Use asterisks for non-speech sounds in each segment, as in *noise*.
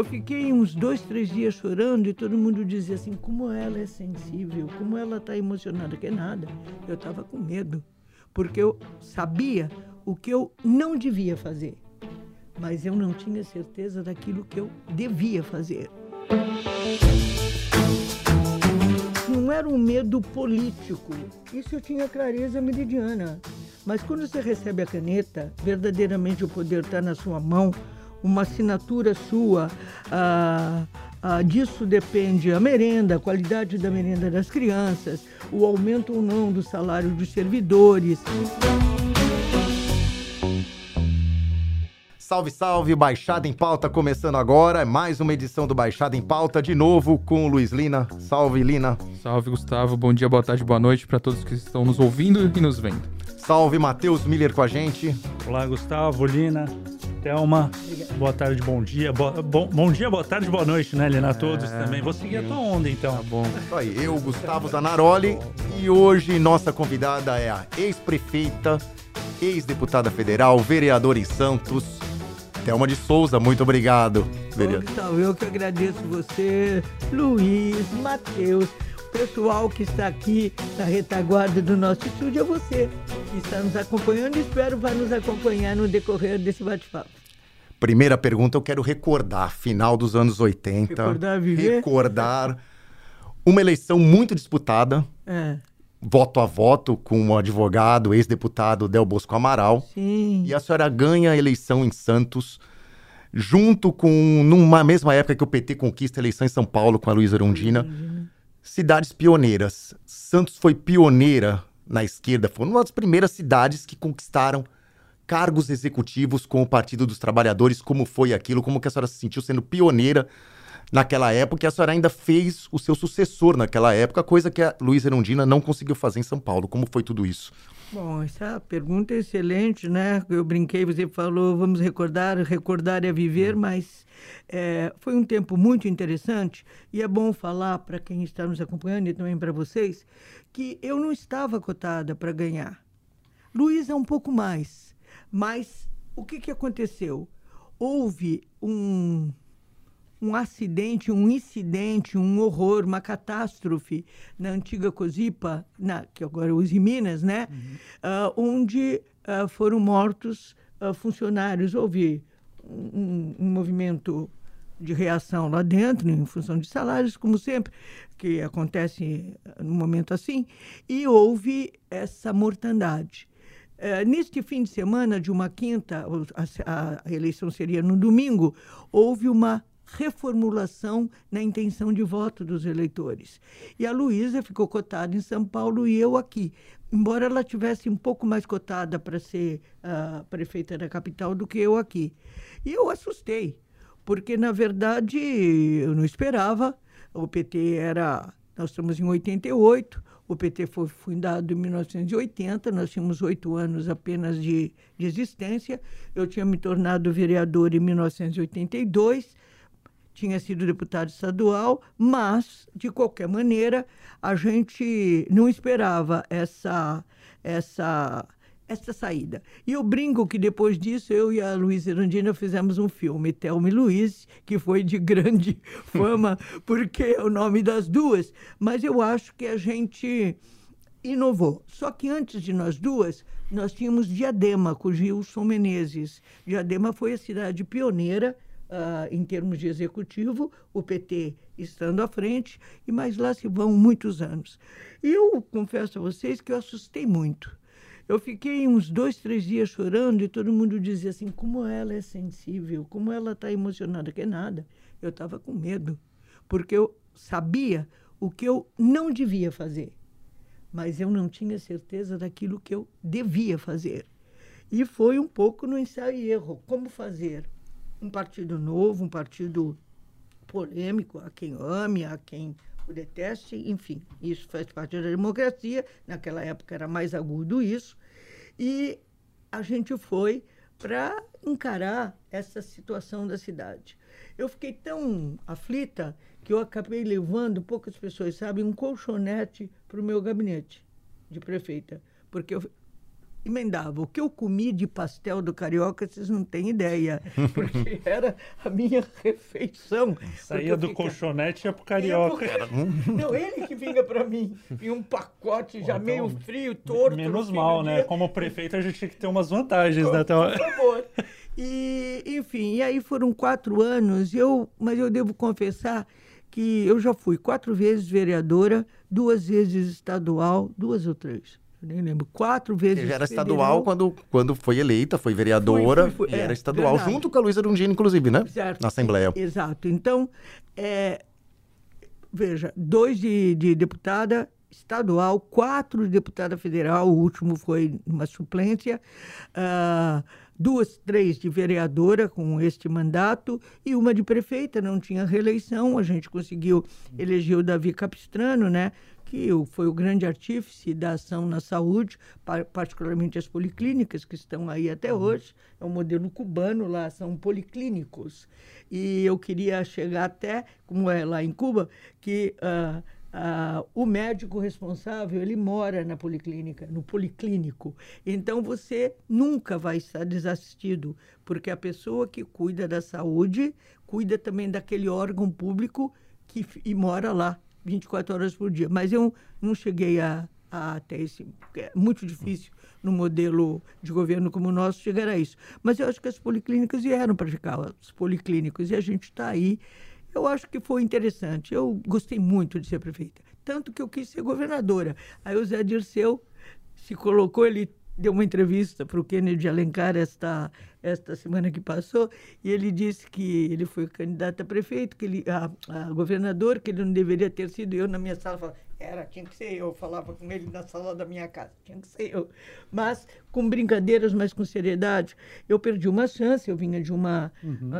Eu fiquei uns dois, três dias chorando e todo mundo dizia assim: como ela é sensível, como ela está emocionada. Que nada, eu estava com medo, porque eu sabia o que eu não devia fazer, mas eu não tinha certeza daquilo que eu devia fazer. Não era um medo político, isso eu tinha clareza meridiana. Mas quando você recebe a caneta, verdadeiramente o poder está na sua mão, uma assinatura sua, ah, ah, disso depende a merenda, a qualidade da merenda das crianças, o aumento ou não do salário dos servidores. Salve, salve, Baixada em Pauta começando agora. Mais uma edição do Baixada em Pauta, de novo com o Luiz Lina. Salve, Lina. Salve, Gustavo. Bom dia, boa tarde, boa noite para todos que estão nos ouvindo e nos vendo. Salve, Matheus Miller com a gente. Olá, Gustavo, Lina, Thelma. Boa tarde, bom dia. Bo bom, bom dia, boa tarde, boa noite, né, Lina? A todos É, também. Vou seguir a tua onda, então. Tá bom. Isso aí, eu, Gustavo Zanaroli. E hoje nossa convidada é a ex-prefeita, ex-deputada federal, vereadora em Santos, Thelma de Souza. Muito obrigado, vereador. Gustavo, eu que agradeço você, Luiz, Matheus, o pessoal que está aqui na retaguarda do nosso estúdio, é você que está nos acompanhando e espero vai nos acompanhar no decorrer desse bate-papo. Primeira pergunta, eu quero recordar, final dos anos 80. Recordar, viver? Recordar uma eleição muito disputada, É, voto a voto, com o advogado, ex-deputado Del Bosco Amaral. sim. E a senhora ganha a eleição em Santos, junto com, numa mesma época que o PT conquista a eleição em São Paulo com a Luísa Erundina. Cidades pioneiras. Santos foi pioneira na esquerda, foi uma das primeiras cidades que conquistaram cargos executivos com o Partido dos Trabalhadores. Como foi aquilo? Como que a senhora se sentiu sendo pioneira naquela época? E a senhora ainda fez o seu sucessor naquela época, coisa que a Luísa Erundina não conseguiu fazer em São Paulo. Como foi tudo isso? Bom, essa pergunta é excelente, né? Eu brinquei, você falou, vamos recordar, recordar é viver, mas é, foi um tempo muito interessante e é bom falar para quem está nos acompanhando e também para vocês que eu não estava cotada para ganhar. Luiz é um pouco mais, mas o que, que aconteceu? Houve um, um acidente, um incidente, um horror, uma catástrofe na antiga Cozipa, na, que agora usa em Minas, né? Ah, onde ah, foram mortos ah, funcionários. Houve um, um movimento de reação lá dentro, em função de salários, como sempre, que acontece num momento assim, e houve essa mortandade. Eh, neste fim de semana, de uma quinta, a, a eleição seria no domingo, houve uma reformulação na intenção de voto dos eleitores. E a Luísa ficou cotada em São Paulo e eu aqui. Embora ela tivesse um pouco mais cotada para ser ah, prefeita da capital do que eu aqui. E eu assustei, porque, na verdade, eu não esperava. O PT era. Nós estamos em 88, o PT foi fundado em 1980, nós tínhamos oito anos apenas de, de existência. Eu tinha me tornado vereador em 1982, tinha sido deputado estadual, mas, de qualquer maneira, a gente não esperava essa, essa, essa saída. E eu brinco que depois disso, eu e a Luísa Erundina fizemos um filme, Thelma e Luiz, que foi de *laughs* grande fama, porque é o nome das duas. Mas eu acho que a gente inovou. Só que antes de nós duas, nós tínhamos Diadema, com Gilson Menezes. Diadema foi a cidade pioneira ah, em termos de executivo, o PT estando à frente, e mais lá se vão muitos anos. E eu confesso a vocês que eu assustei muito. Eu fiquei uns dois, três dias chorando e todo mundo dizia assim: como ela é sensível, como ela está emocionada. Que nada. Eu estava com medo, porque eu sabia o que eu não devia fazer mas eu não tinha certeza daquilo que eu devia fazer. E foi um pouco no ensaio e erro. Como fazer um partido novo, um partido polêmico, a quem ame, a quem o deteste, enfim, isso faz parte da democracia. Naquela época era mais agudo isso. E a gente foi para encarar essa situação da cidade. Eu fiquei tão aflita que eu acabei levando, poucas pessoas sabem, um colchonete para o meu gabinete de prefeita, porque eu emendava. O que eu comi de pastel do carioca, vocês não têm ideia, *laughs* porque era a minha refeição. Saía do fica... colchonete e ia pro carioca. Ia pro... Não, ele que vinha para mim. E um pacote já então, meio frio, torto. Menos mal, né? Como prefeito, a gente tinha que ter umas vantagens, né? Por favor. E, enfim, e aí foram quatro anos, eu, mas eu devo confessar que eu já fui quatro vezes vereadora, duas vezes estadual, duas ou três nem lembro, quatro vezes. Já era estadual quando, quando foi eleita, foi vereadora, foi, foi, era é, estadual, verdade. junto com a Luísa Rungini, inclusive, né? Certo. Na Assembleia. Exato. Então, é, veja, dois de, de deputada estadual, quatro de deputada federal, o último foi uma suplência, uh, duas, três de vereadora com este mandato e uma de prefeita, não tinha reeleição, a gente conseguiu eleger o Davi Capistrano, né? Que foi o grande artífice da ação na saúde, particularmente as policlínicas, que estão aí até uhum. hoje. É um modelo cubano, lá são policlínicos. E eu queria chegar até, como é lá em Cuba, que uh, uh, o médico responsável ele mora na policlínica, no policlínico. Então você nunca vai estar desassistido, porque a pessoa que cuida da saúde cuida também daquele órgão público que, e mora lá. 24 horas por dia. Mas eu não cheguei a, a até esse. É muito difícil no modelo de governo como o nosso chegar a isso. Mas eu acho que as policlínicas vieram para ficar, os policlínicos, e a gente está aí. Eu acho que foi interessante. Eu gostei muito de ser prefeita. Tanto que eu quis ser governadora. Aí o Zé Dirceu se colocou, ele deu uma entrevista para o Kennedy Alencar esta, esta semana que passou, e ele disse que ele foi candidato a prefeito, que ele, a, a governador, que ele não deveria ter sido eu na minha sala. Falei, era, tinha que ser eu. Falava com ele na sala da minha casa, tinha que ser eu. Mas com brincadeiras, mas com seriedade. Eu perdi uma chance, eu vinha de uma. Uhum.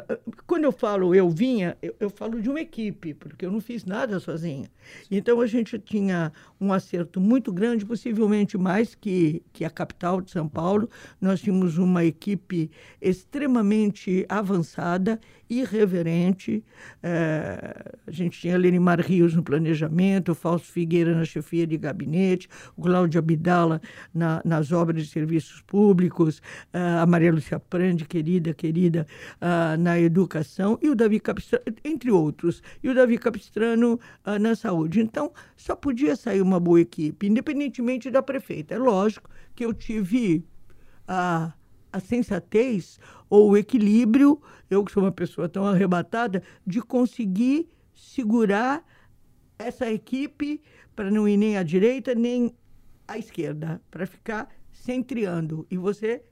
Quando eu falo eu vinha, eu, eu, falo de uma equipe, porque eu não fiz nada sozinha. Então a gente tinha um acerto muito grande, possivelmente mais que, que a capital de São Paulo. Nós tínhamos uma equipe extremamente avançada, irreverente. É, a gente tinha Lenimar Rios no planejamento, o Fausto Figueira na chefia de gabinete, o Cláudio Abdala na, nas obras de serviços públicos, uh, a Maria Lúcia Prandi, querida, querida, uh, na educação, e o Davi Capistrano, entre outros, e o Davi Capistrano uh, na saúde. Então, só podia sair uma boa equipe, independentemente da prefeita. É lógico que eu tive a a sensatez ou o equilíbrio, eu que sou uma pessoa tão arrebatada, de conseguir segurar essa equipe para não ir nem à direita nem à esquerda, para ficar centreando. E você,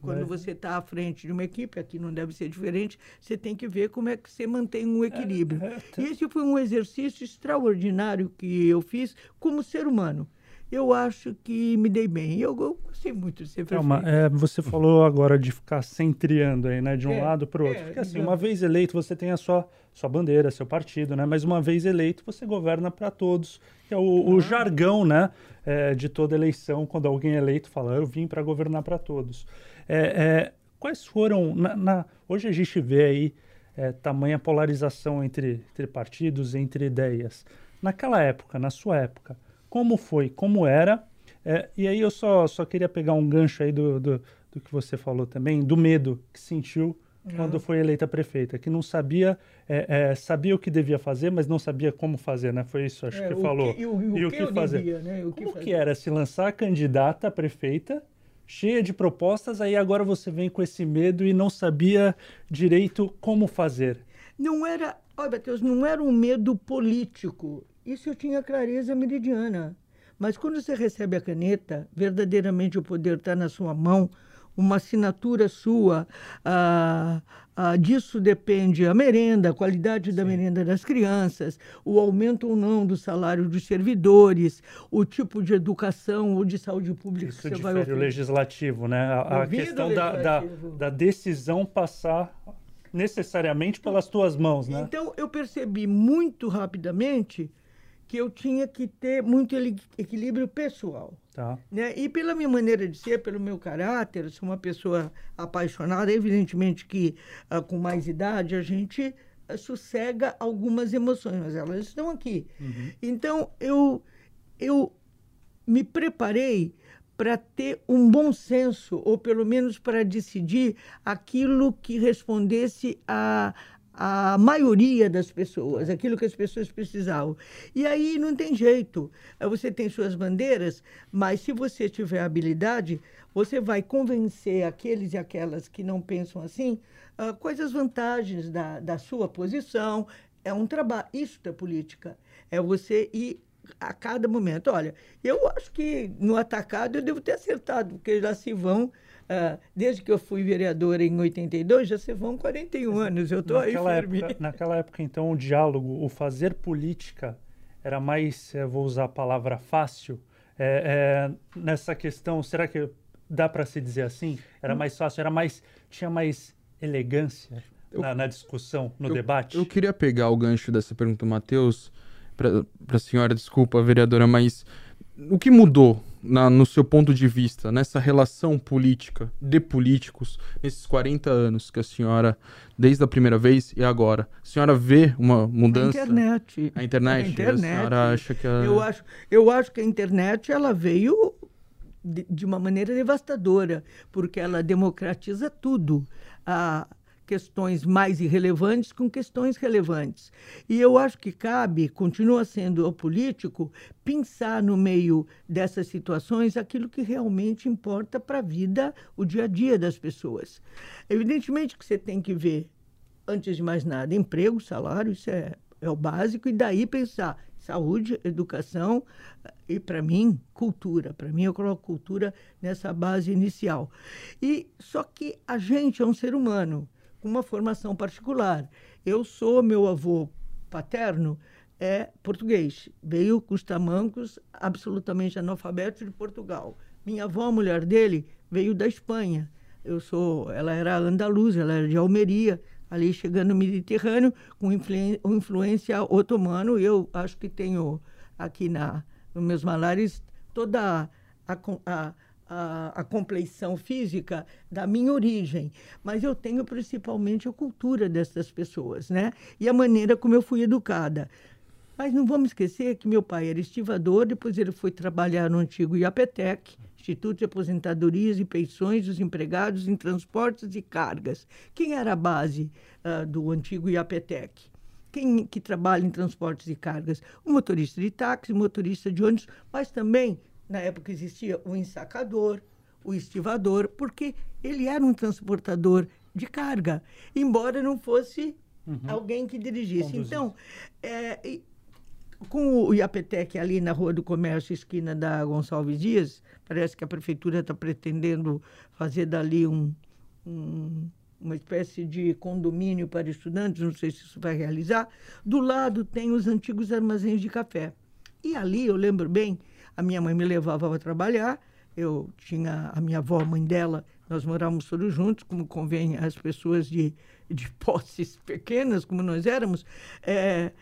quando você está à frente de uma equipe, aqui não deve ser diferente, você tem que ver como é que você mantém um equilíbrio. É, é, é. E esse foi um exercício extraordinário que eu fiz como ser humano eu acho que me dei bem. Eu, eu gostei muito de ser prefeito. é, você falou agora de ficar centriando aí, né, de um é, lado para o outro. É, Porque assim, uma vez eleito, você tem a sua, sua bandeira, seu partido, né? Mas uma vez eleito, você governa para todos. Que é o, o jargão, né, é, de toda eleição, quando alguém é eleito fala, eu vim para governar para todos. É, é, quais foram, na, na, hoje a gente vê aí é, tamanha polarização entre, entre partidos, entre ideias. Naquela época, na sua época, como foi, como era. É, e aí eu só, só queria pegar um gancho aí do, do, do que você falou também, do medo que sentiu uhum. quando foi eleita prefeita, que não sabia, é, é, sabia o que devia fazer, mas não sabia como fazer, né? Foi isso, acho é, que falou. Que, e o, e o que, que fazer. Devia, né? o que como fazer. que era se lançar candidata a prefeita, cheia de propostas, aí agora você vem com esse medo e não sabia direito como fazer? Não era, olha, Matheus, não era um medo político, isso eu tinha clareza meridiana. Mas quando você recebe a caneta, verdadeiramente o poder está na sua mão, uma assinatura sua, ah, ah, disso depende a merenda, a qualidade Sim. da merenda das crianças, o aumento ou não do salário dos servidores, o tipo de educação ou de saúde pública Isso que você vai oferecer. o legislativo, né? A, a questão da, da, da decisão passar necessariamente pelas tuas mãos, né? Então eu percebi muito rapidamente que eu tinha que ter muito equilíbrio pessoal. Tá. Né? E pela minha maneira de ser, pelo meu caráter, sou uma pessoa apaixonada, evidentemente que uh, com mais idade a gente uh, sossega algumas emoções, mas elas estão aqui. Uhum. Então eu, eu me preparei para ter um bom senso, ou pelo menos para decidir aquilo que respondesse a, a maioria das pessoas, aquilo que as pessoas precisavam. E aí não tem jeito. Você tem suas bandeiras, mas se você tiver habilidade, você vai convencer aqueles e aquelas que não pensam assim uh, quais as vantagens da, da sua posição. É um trabalho. Isso é política. É você ir a cada momento. Olha, eu acho que no atacado eu devo ter acertado, porque já se vão, uh, desde que eu fui vereadora em 82, já se vão 41 anos. Eu estou aí firme. Época, naquela época, então, o diálogo, o fazer política era mais, eh, vou usar a palavra fácil, é, é, nessa questão, será que dá para se dizer assim? Era hum. mais fácil, era mais, tinha mais elegância na, na discussão, no eu, debate? Eu queria pegar o gancho dessa pergunta Matheus, para a senhora, desculpa, vereadora, mas o que mudou na, no seu ponto de vista nessa relação política de políticos nesses 40 anos que a senhora, desde a primeira vez e agora, a senhora vê uma mudança? A internet. A internet. A, internet. a senhora acha que a... eu acho eu acho que a internet ela veio de, de uma maneira devastadora porque ela democratiza tudo. A questões mais irrelevantes com questões relevantes. E eu acho que cabe, continua sendo ao político, pensar no meio dessas situações aquilo que realmente importa para a vida, o dia a dia das pessoas. Evidentemente que você tem que ver, antes de mais nada, emprego, salário, isso é, é o básico, e daí pensar saúde, educação e, para mim, cultura. Para mim, eu coloco cultura nessa base inicial. E só que a gente é um ser humano com uma formação particular. Eu sou, meu avô paterno é português, veio com os tamancos absolutamente analfabeto de Portugal. Minha avó, a mulher dele, veio da Espanha. Eu sou, ela era andaluza, ela era de Almeria, ali chegando no Mediterrâneo, com influência otomano. Eu acho que tenho aqui na, nos meus malares toda a, a, a, a compleição física da minha origem, mas eu tenho principalmente a cultura dessas pessoas, né? E a maneira como eu fui educada. Mas não vamos esquecer que meu pai era estivador, depois ele foi trabalhar no antigo IAPTEC, Instituto de Aposentadorias e Pensões dos Empregados em Transportes e Cargas. Quem era a base uh, do antigo IAPTEC? Quem que trabalha em transportes e cargas? O motorista de táxi, motorista de ônibus, mas também na época existia o ensacador, o estivador, porque ele era um transportador de carga, embora não fosse uhum. alguém que dirigisse. Então, é, com o IAPTEC ali na Rua do Comércio, esquina da Gonçalves Dias, parece que a prefeitura está pretendendo fazer dali um, um, uma espécie de condomínio para estudantes, não sei se isso vai realizar. Do lado tem os antigos armazéns de café. E ali, eu lembro bem, a minha mãe me levava para trabalhar, eu tinha a minha avó, a mãe dela, nós morávamos todos juntos, como convém às pessoas de, de *laughs* posses pequenas, como nós éramos. É,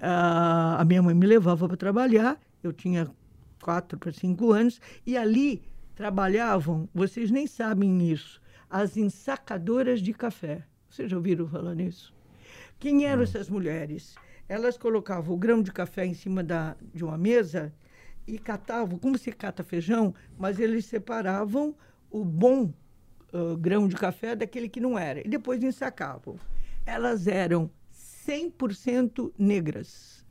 a, a minha mãe me levava para trabalhar, eu tinha quatro para cinco anos, e ali trabalhavam, vocês nem sabem isso, as ensacadoras de café. Vocês já ouviram falar nisso? Quem eram essas mulheres? Elas colocavam o grão de café em cima da, de uma mesa e catavam, como se cata feijão, mas eles separavam o bom uh, grão de café daquele que não era. E depois ensacavam. Elas eram 100% negras.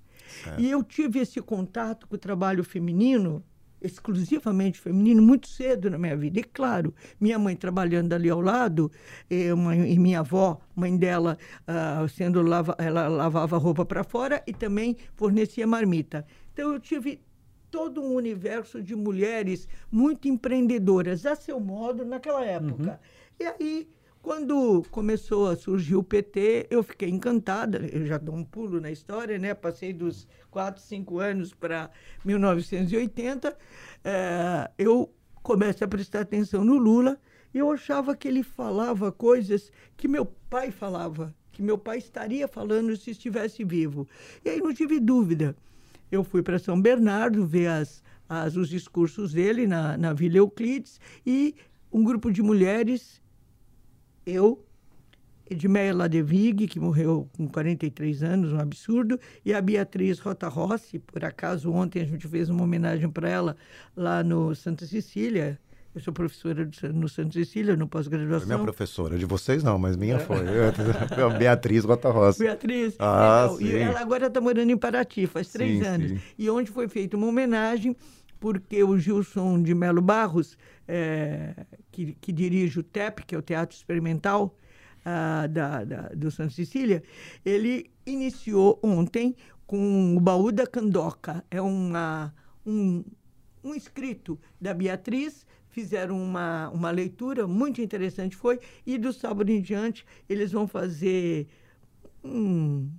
É. E eu tive esse contato com o trabalho feminino, exclusivamente feminino, muito cedo na minha vida. E claro, minha mãe trabalhando ali ao lado, e, uma, e minha avó, mãe dela, uh, sendo lava, ela lavava roupa para fora e também fornecia marmita. Então eu tive todo um universo de mulheres muito empreendedoras, a seu modo, naquela época. Uhum. E aí, quando começou a surgir o PT, eu fiquei encantada. Eu já dou um pulo na história, né? Passei dos 4, 5 anos para 1980. É, eu comecei a prestar atenção no Lula e eu achava que ele falava coisas que meu pai falava, que meu pai estaria falando se estivesse vivo. E aí não tive dúvida eu fui para São Bernardo ver as, as, os discursos dele na, na Vila Euclides e um grupo de mulheres, eu, Edmeia Ladevig, que morreu com 43 anos, um absurdo, e a Beatriz Rota Rossi, por acaso ontem a gente fez uma homenagem para ela lá no Santa Cecília, eu sou professora no Santa Cecília, no pós-graduação. Minha professora, de vocês não, mas minha foi. a Beatriz Rota Rossi. Beatriz. Ah, é, sim. E ela agora está morando em Paraty, faz três Sim, anos. sim. E onde foi feita uma homenagem, porque o Gilson de Melo Barros, é, que, que dirige o TEP, que é o Teatro Experimental ah, da, da- do Santa Cecília, ele iniciou ontem com o Baú da Candoca. É uma, um, um escrito da Beatriz, fizeram uma, uma leitura muito interessante, foi, e do sábado em diante eles vão fazer um,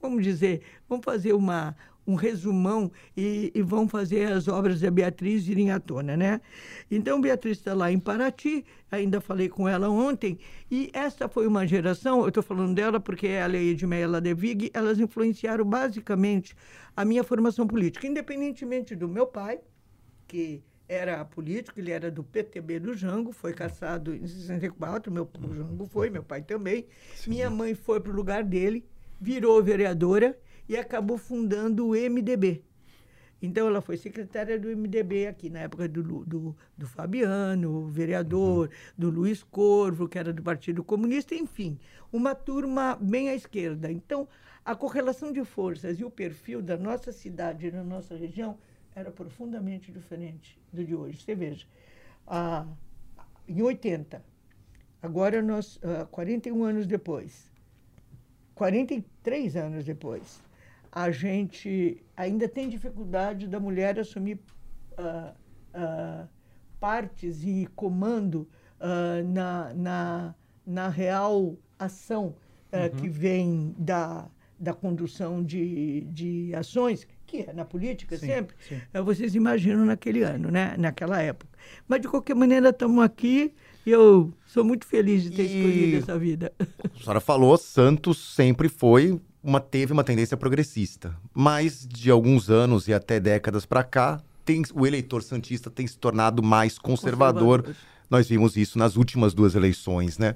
vamos dizer, vão fazer uma, um resumão e, e vão fazer as obras da Beatriz irem à tona, né? Então, Beatriz está lá em Paraty, ainda falei com ela ontem, e esta foi uma geração, eu estou falando dela porque ela e a Edmeia Ladevig, elas influenciaram basicamente a minha formação política, independentemente do meu pai, que era político, ele era do PTB do Jango, foi caçado em 64, meu o Jango foi, meu pai também. Minha mãe foi para o lugar dele, virou vereadora e acabou fundando o MDB. Então, ela foi secretária do MDB aqui, na época do, do, do Fabiano, vereador, do Luiz Corvo, que era do Partido Comunista, enfim, uma turma bem à esquerda. Então, a correlação de forças e o perfil da nossa cidade e da nossa região era profundamente diferente do de hoje. Você veja, ah, em 80, agora nós, ah, 41 anos depois, 43 anos depois, a gente ainda tem dificuldade da mulher assumir ah, ah, partes e comando ah, na, na, na real ação ah, que vem da, da condução de, de ações, que é na política Sim, sempre. sim. Eh, Vocês imaginam naquele ano, né? naquela época. Mas, de qualquer maneira, estamos aqui e eu sou muito feliz de ter E- escolhido essa vida. A senhora falou, Santos sempre foi uma teve uma tendência progressista, mas de alguns anos e até décadas para cá, tem, o eleitor santista tem se tornado mais conservador. Conservador. Nós vimos isso nas últimas duas eleições, né?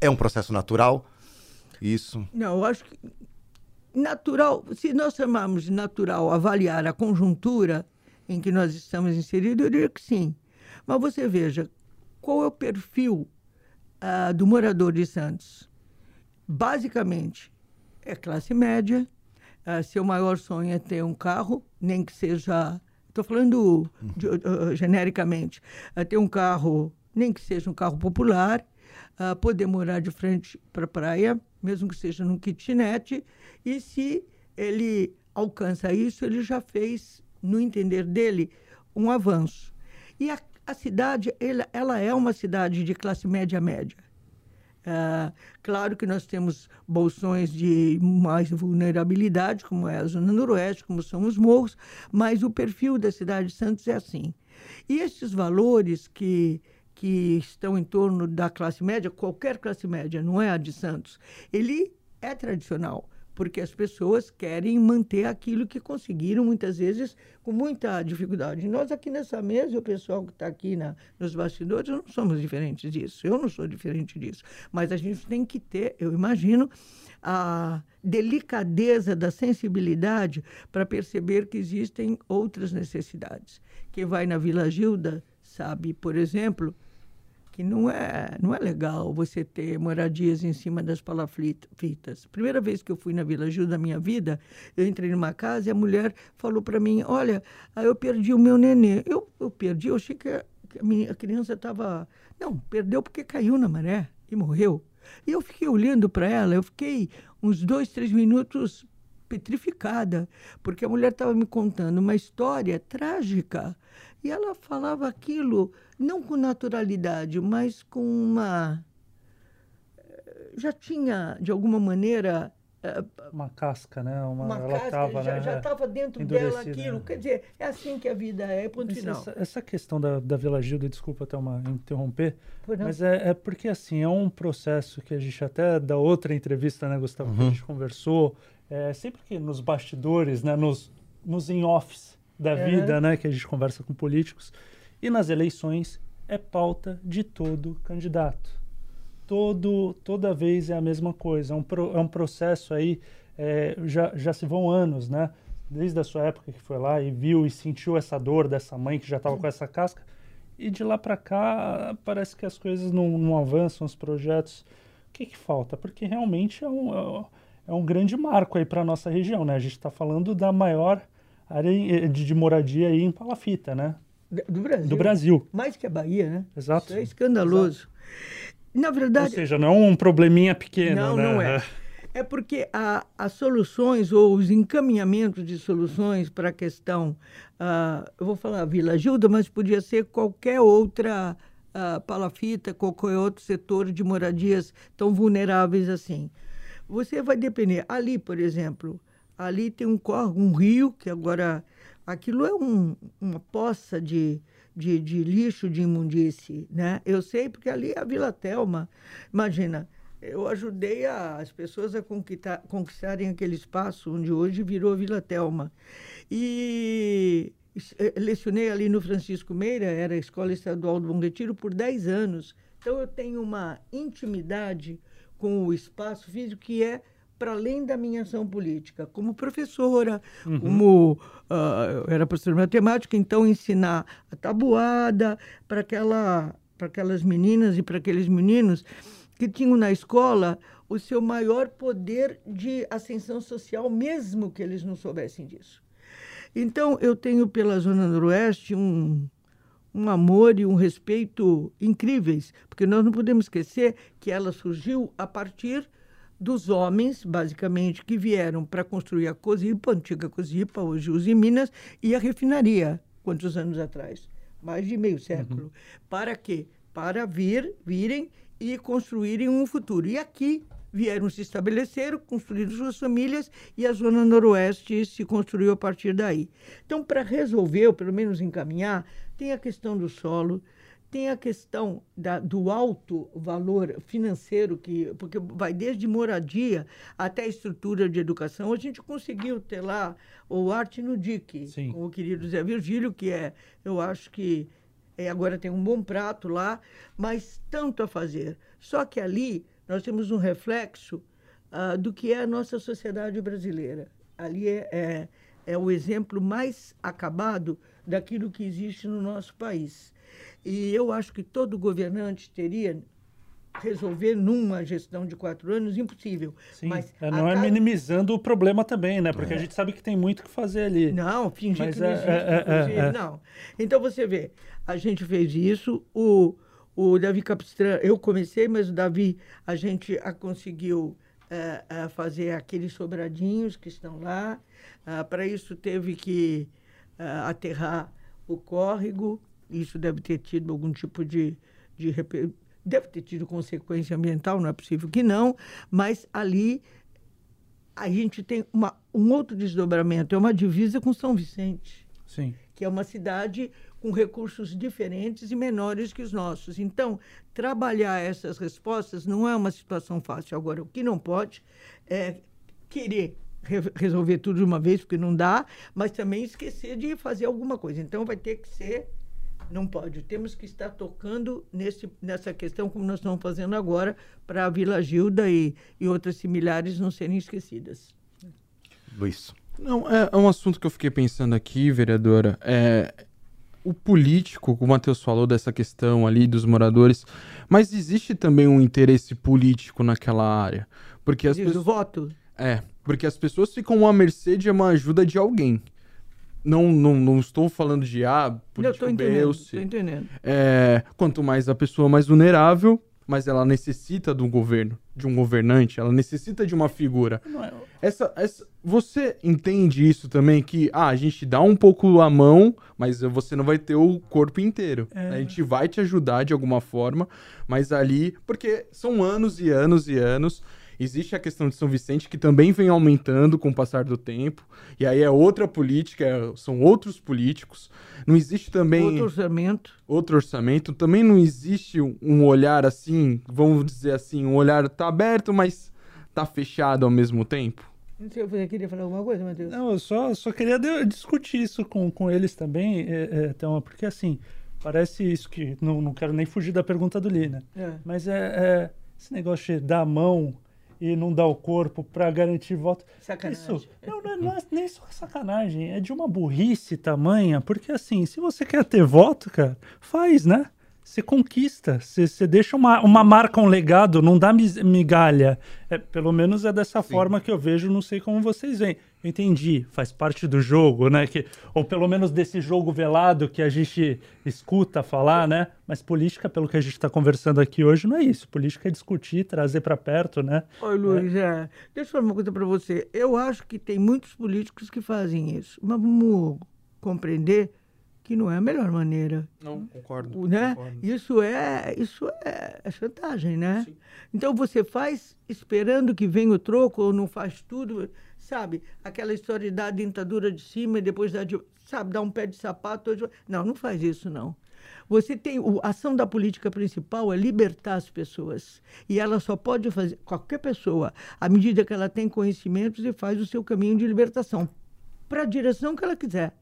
É um processo natural? Isso. Não, eu acho que natural, se nós chamarmos de natural avaliar a conjuntura em que nós estamos inseridos, eu diria que sim. Mas você veja, qual é o perfil ah, do morador de Santos? Basicamente, é classe média, ah, seu maior sonho é ter um carro, nem que seja. Estou falando de- ah, genericamente, é ter um carro, nem que seja um carro popular, ah, poder morar de frente para a praia, mesmo que seja num kitnet, e se ele alcança isso, ele já fez, no entender dele, um avanço. E a, a cidade, ela, ela é uma cidade de classe média-média. Ah, claro que nós temos bolsões de mais vulnerabilidade, como é a Zona Noroeste, como são os morros, mas o perfil da cidade de Santos é assim. E esses valores que, que estão em torno da classe média, qualquer classe média, não é a de Santos, ele é tradicional, porque as pessoas querem manter aquilo que conseguiram, muitas vezes, com muita dificuldade. Nós aqui nessa mesa, o pessoal que está aqui na, nos bastidores, não somos diferentes disso. Eu não sou diferente disso. Mas a gente tem que ter, eu imagino, a delicadeza da sensibilidade para perceber que existem outras necessidades. Quem vai na Vila Gilda sabe, por exemplo, que não é, não é legal você ter moradias em cima das palafitas. Primeira vez que eu fui na Vila Gil da minha vida, eu entrei numa casa e a mulher falou para mim, olha, aí eu perdi o meu nenê. Eu, eu perdi, eu achei que a minha- a criança estava... Não, perdeu porque caiu na maré e morreu. E eu fiquei olhando para ela, eu fiquei uns dois, três minutos petrificada, porque a mulher estava me contando uma história trágica e ela falava aquilo não com naturalidade, mas com uma. eh, Já tinha, de alguma maneira, eh, Uma casca, né? Uma, uma ela casca, tava, já né? estava dentro dela endurecida, aquilo. né? Quer dizer, é assim que a vida é, ponto Mas final. essa, essa questão da, da Vila Gilda, desculpa até uma interromper, mas é, é porque assim, é um processo que a gente até da outra entrevista, né, Gustavo, que a gente conversou, é, sempre que nos bastidores, né, nos, nos in-offs da É. vida, né, que a gente conversa com políticos, e nas eleições é pauta de todo candidato. todo, toda vez é a mesma coisa. É um, pro, é um processo aí, é, já, já se vão anos, né? Desde a sua época que foi lá e viu e sentiu essa dor dessa mãe que já estava com essa casca. E de lá para cá, parece que as coisas não, não avançam, os projetos. O que, que falta? Porque realmente é um, é, é um grande marco aí para a nossa região, né? A gente está falando da maior área de, de moradia aí em Palafita, né? Do Brasil. Do Brasil. Mais que a Bahia, né? Exato. Isso é escandaloso. Exato. Na verdade. Ou seja, não é um probleminha pequeno. Não, né? não é. *laughs* É porque a, as soluções ou os encaminhamentos de soluções para a questão, uh, eu vou falar Vila Gilda, mas podia ser qualquer outra uh, palafita, qualquer outro setor de moradias tão vulneráveis assim. Você vai depender. Ali, por exemplo, ali tem um corre, um rio, que agora aquilo é um, uma poça de, de, de, lixo, de imundície, né? Eu sei porque ali é a Vila Telma. Imagina, eu ajudei a, as pessoas a conquistar, conquistarem aquele espaço onde hoje virou Vila Telma. E eh, lecionei ali no Francisco Meira, era a Escola Estadual do Bom Retiro, por 10 anos. Então eu tenho uma intimidade com o espaço físico que é para além da minha ação política, como professora, uhum. como uh, eu era professora de matemática, então ensinar a tabuada para aquela, aquelas meninas e para aqueles meninos que tinham na escola o seu maior poder de ascensão social, mesmo que eles não soubessem disso. Então, eu tenho pela Zona Noroeste um, um amor e um respeito incríveis, porque nós não podemos esquecer que ela surgiu a partir dos homens, basicamente, que vieram para construir a Cosipa, a antiga Cosipa, hoje Uzi Minas, e a refinaria, quantos anos atrás? Mais de meio século. Uhum. Para quê? Para vir, virem e construírem um futuro. E aqui vieram se estabeleceram, construíram suas famílias e a zona noroeste se construiu a partir daí. Então, para resolver, ou pelo menos encaminhar, tem a questão do solo, tem a questão da, do alto valor financeiro, que, porque vai desde moradia até estrutura de educação. A gente conseguiu ter lá o Arte no DIC, Sim. com o querido Zé Virgílio, que é, eu acho que é, agora tem um bom prato lá, mas tanto a fazer. Só que ali nós temos um reflexo uh, do que é a nossa sociedade brasileira. Ali é, é, é o exemplo mais acabado daquilo que existe no nosso país. E eu acho que todo governante teria resolver numa gestão de quatro anos, impossível. Sim, mas é, não é minimizando o problema também, né? Porque é. a gente sabe que tem muito que fazer ali. Não, fingir mas que não é, existe, é, é, é, não. Então, você vê, a gente fez isso, o, o Davi Capistrano, eu comecei, mas o Davi, a gente a conseguiu fazer aqueles sobradinhos que estão lá. Ah, para isso, teve que aterrar o córrego, isso deve ter tido algum tipo de, de deve ter tido consequência ambiental, não é possível que não, mas ali a gente tem uma, um outro desdobramento, é uma divisa com São Vicente. Sim. Que é uma cidade com recursos diferentes e menores que os nossos. Então, trabalhar essas respostas não é uma situação fácil. Agora, o que não pode é querer re resolver tudo de uma vez, porque não dá, mas também esquecer de fazer alguma coisa. Então, vai ter que ser não pode. Temos que estar tocando nesse, nessa questão, como nós estamos fazendo agora, para a Vila Gilda e, e outras similares não serem esquecidas. Luiz. Não, é, é um assunto que eu fiquei pensando aqui, vereadora. É, o político, como o Matheus falou dessa questão ali dos moradores, mas existe também um interesse político naquela área. Porque as pessoas... voto? É, porque as pessoas ficam à mercê de uma ajuda de alguém. Não, não, não estou falando de ah, político eu tô B ou C. entendendo. É, quanto mais a pessoa mais vulnerável, mas ela necessita de um governo, de um governante, ela necessita de uma figura. É... Essa, essa, você entende isso também que ah, a gente dá um pouco a mão, mas você não vai ter o corpo inteiro. É... A gente vai te ajudar de alguma forma, mas ali, porque são anos e anos e anos Existe a questão de São Vicente, que também vem aumentando com o passar do tempo. E aí é outra política, é, são outros políticos. Não existe também. Outro orçamento. Outro orçamento. Também não existe um olhar assim, vamos dizer assim, um olhar tá aberto, mas tá fechado ao mesmo tempo. Não sei, você queria falar alguma coisa, Matheus? Não, eu só, só queria discutir isso com, com eles também, é, é, então, porque assim, parece isso que. Não, não quero nem fugir da pergunta do Lina. É. Mas é, é esse negócio de dar a mão e não dar o corpo para garantir voto. Sacanagem. Isso não, não, não é nem só sacanagem, é de uma burrice tamanha, porque assim, se você quer ter voto, cara, faz, né? Você conquista, você, você deixa uma, uma marca, um legado, não dá migalha. É, pelo menos é dessa Sim. forma que eu vejo, não sei como vocês veem. Eu entendi, faz parte do jogo, né? Que, ou pelo menos desse jogo velado que a gente escuta falar, né? Mas política, pelo que a gente está conversando aqui hoje, não é isso. Política é discutir, trazer para perto, né? Oi, Luiz, é. É. deixa eu falar uma coisa para você. Eu acho que tem muitos políticos que fazem isso, mas vamos compreender que não é a melhor maneira. Não, concordo. Né? Concordo. Isso é isso é, é chantagem, né? Sim. Então você faz esperando que venha o troco ou não faz tudo, sabe? Aquela história de dar a dentadura de cima e depois dar de, sabe, dar um pé de sapato. Não, não faz isso não. Você tem a ação da política principal é libertar as pessoas e ela só pode fazer qualquer pessoa à medida que ela tem conhecimentos e faz o seu caminho de libertação para a direção que ela quiser.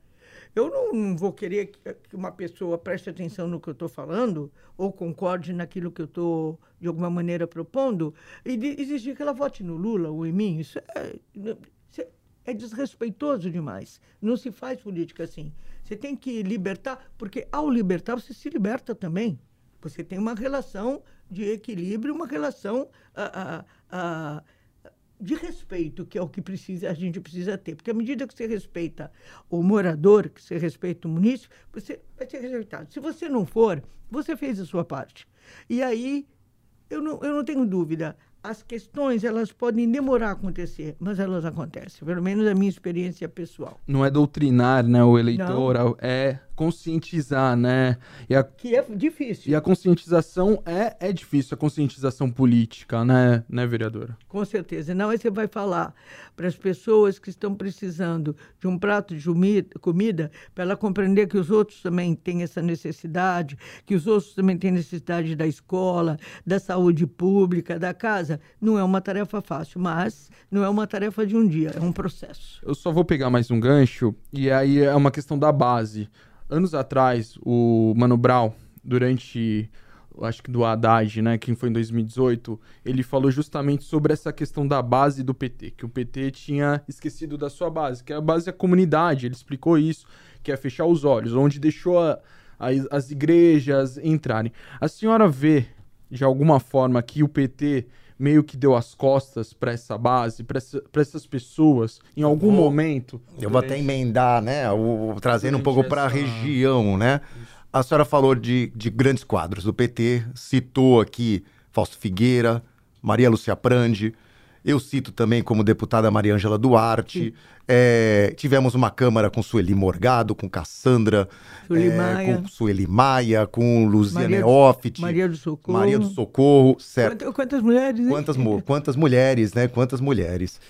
Eu não, não vou querer que, que, uma pessoa preste atenção no que eu estou falando ou concorde naquilo que eu estou, de alguma maneira, propondo e de, exigir que ela vote no Lula ou em mim. Isso é, isso é desrespeitoso demais. Não se faz política assim. Você tem que libertar, porque ao libertar, você se liberta também. Você tem uma relação de equilíbrio, uma relação. a de respeito, que é o que precisa, a gente precisa ter. Porque à medida que você respeita o morador, que você respeita o município, você vai ser respeitado. Se você não for, você fez a sua parte. E aí, eu não, eu não tenho dúvida, as questões elas podem demorar a acontecer, mas elas acontecem, pelo menos a minha experiência pessoal. Não é doutrinar né, o eleitor, não. é conscientizar, né? E a, que é difícil. E a conscientização é, é difícil, a conscientização política, né, né, vereadora? Com certeza. Não, aí você vai falar para as pessoas que estão precisando de um prato de comida, para ela compreender que os outros também têm essa necessidade, que os outros também têm necessidade da escola, da saúde pública, da casa. Não é uma tarefa fácil, mas não é uma tarefa de um dia, é um processo. Eu só vou pegar mais um gancho, e aí é uma questão da base anos atrás, o Mano Brown, durante, acho que do Haddad, né, que foi em 2018, ele falou justamente sobre essa questão da base do PT, que o PT tinha esquecido da sua base, que é a base da comunidade, ele explicou isso, que é fechar os olhos, onde deixou a, a, as igrejas entrarem. A senhora vê, de alguma forma, que o PT meio que deu as costas para essa base, para essa, essas pessoas, em algum vou, momento. Eu vou até emendar, né? O, trazendo um pouco para a região, né? Isso. A senhora falou de, de grandes quadros do PT, citou aqui Fausto Figueira, Maria Lúcia Prandi. Eu cito também como deputada Maria Ângela Duarte. É, tivemos uma Câmara com Sueli Morgado, com Cassandra, Sueli é, Maia. com Sueli Maia, com Luzia Maria, Neófite. Maria do Socorro. Maria do Socorro, certo. Quantas, quantas mulheres, Quantas, quantas mulheres, né? Quantas mulheres.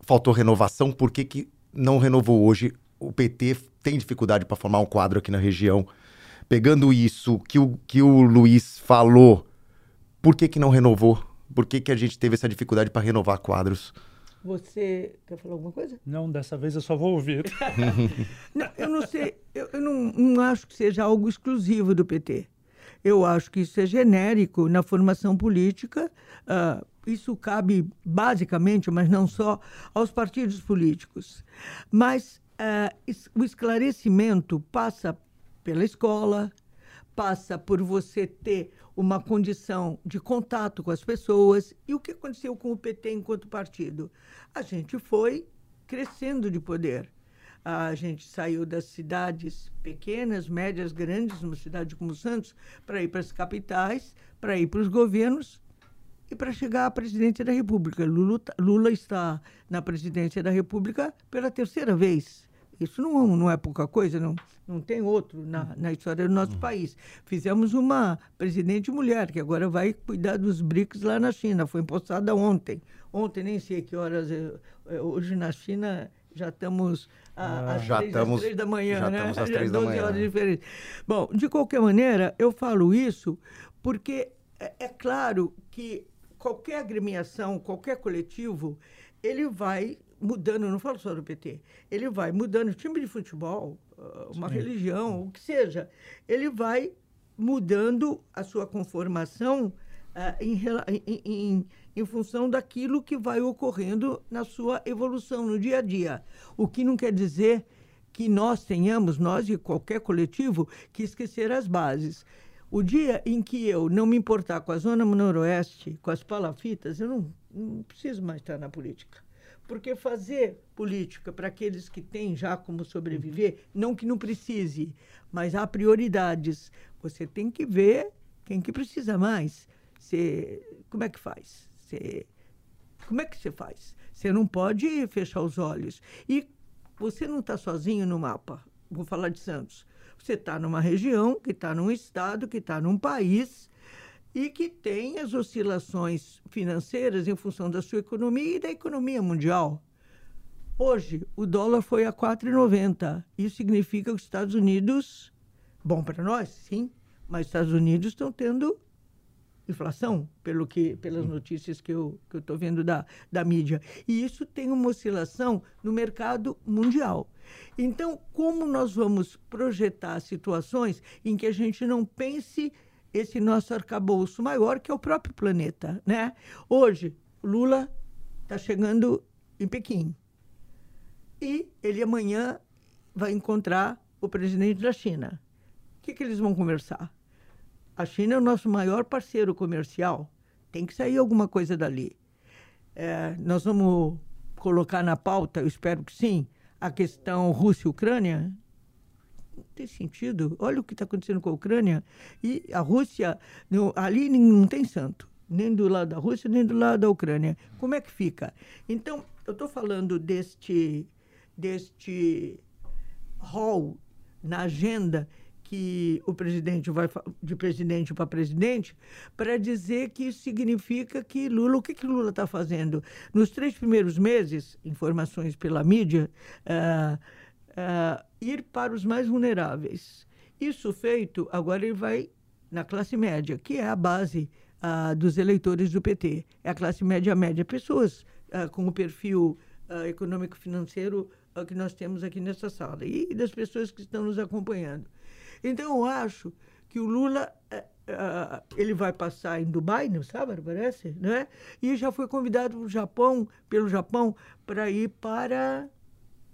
Faltou renovação, por que, que não renovou hoje? O PT tem dificuldade para formar um quadro aqui na região. Pegando isso que o, que o Luiz falou, por que, que não renovou? Por que, que a gente teve essa dificuldade para renovar quadros? Você quer falar alguma coisa? Não, dessa vez eu só vou ouvir. *laughs* não, eu não sei, eu, eu não, não, acho que seja algo exclusivo do PT. Eu acho que isso é genérico na formação política. Uh, isso cabe basicamente, mas não só, aos partidos políticos. Mas uh, o esclarecimento passa pela escola, passa por você ter uma condição de contato com as pessoas. E o que aconteceu com o PT enquanto partido? A gente foi crescendo de poder. A gente saiu das cidades pequenas, médias, grandes, numa cidade como Santos, para ir para as capitais, para ir para os governos e para chegar à presidência da República. Lula, Lula está na presidência da República pela terceira vez. Isso não, não é pouca coisa, não, não tem outro na, na história do nosso uhum. país. Fizemos uma presidente mulher, que agora vai cuidar dos BRICS lá na China. Foi impostada ontem. Ontem, nem sei que horas. Hoje na China já estamos ah, às, já três, estamos, às três da manhã, já né? Estamos às três da manhã. horas diferentes. Bom, de qualquer maneira, eu falo isso porque é, é claro que qualquer agremiação, qualquer coletivo, ele vai mudando, não falo só do PT, ele vai mudando, time de futebol, ah, uma Sim. religião, o que seja, ele vai mudando a sua conformação em, em, em função daquilo que vai ocorrendo na sua evolução no dia a dia. O que não quer dizer que nós tenhamos, nós e qualquer coletivo, que esquecer as bases. O dia em que eu não me importar com a Zona Noroeste, com as palafitas, eu não, não preciso mais estar na política. Porque fazer política para aqueles que têm já como sobreviver, não que não precise, mas há prioridades. Você tem que ver quem que precisa mais. Você, como é que faz? Você, como é que você faz? Você não pode fechar os olhos. E você não está sozinho no mapa. Vou falar de Santos. Você está numa região, que está num estado, que está num país e que tem as oscilações financeiras em função da sua economia e da economia mundial. Hoje, o dólar foi a 4,90. Isso significa que os Estados Unidos, bom para nós, sim, mas os Estados Unidos estão tendo inflação, pelo que, pelas notícias que eu estou que eu vendo da, da mídia. E isso tem uma oscilação no mercado mundial. Então, como nós vamos projetar situações em que a gente não pense esse nosso arcabouço maior, que é o próprio planeta? Né? Hoje, Lula está chegando em Pequim. E ele amanhã vai encontrar o presidente da China. O que, que eles vão conversar? A China é o nosso maior parceiro comercial. Tem que sair alguma coisa dali. É, nós vamos colocar na pauta, eu espero que sim, a questão Rússia-Ucrânia. Não tem sentido. Olha o que está acontecendo com a Ucrânia. E a Rússia, ali não tem santo. Nem do lado da Rússia, nem do lado da Ucrânia. Como é que fica? Então, eu estou falando deste, deste rol na agenda que o presidente vai de presidente para presidente para dizer que isso significa que Lula, o que, que Lula está fazendo? Nos três primeiros meses, informações pela mídia, uh, uh, ir para os mais vulneráveis. Isso feito, agora ele vai na classe média, que é a base uh, dos eleitores do PT. É a classe média média, pessoas com o perfil econômico-financeiro que nós temos aqui nessa sala e das pessoas que estão nos acompanhando. Então, eu acho que o Lula uh, ele vai passar em Dubai no sábado, parece, né? E já foi convidado para o Japão, pelo Japão, para ir para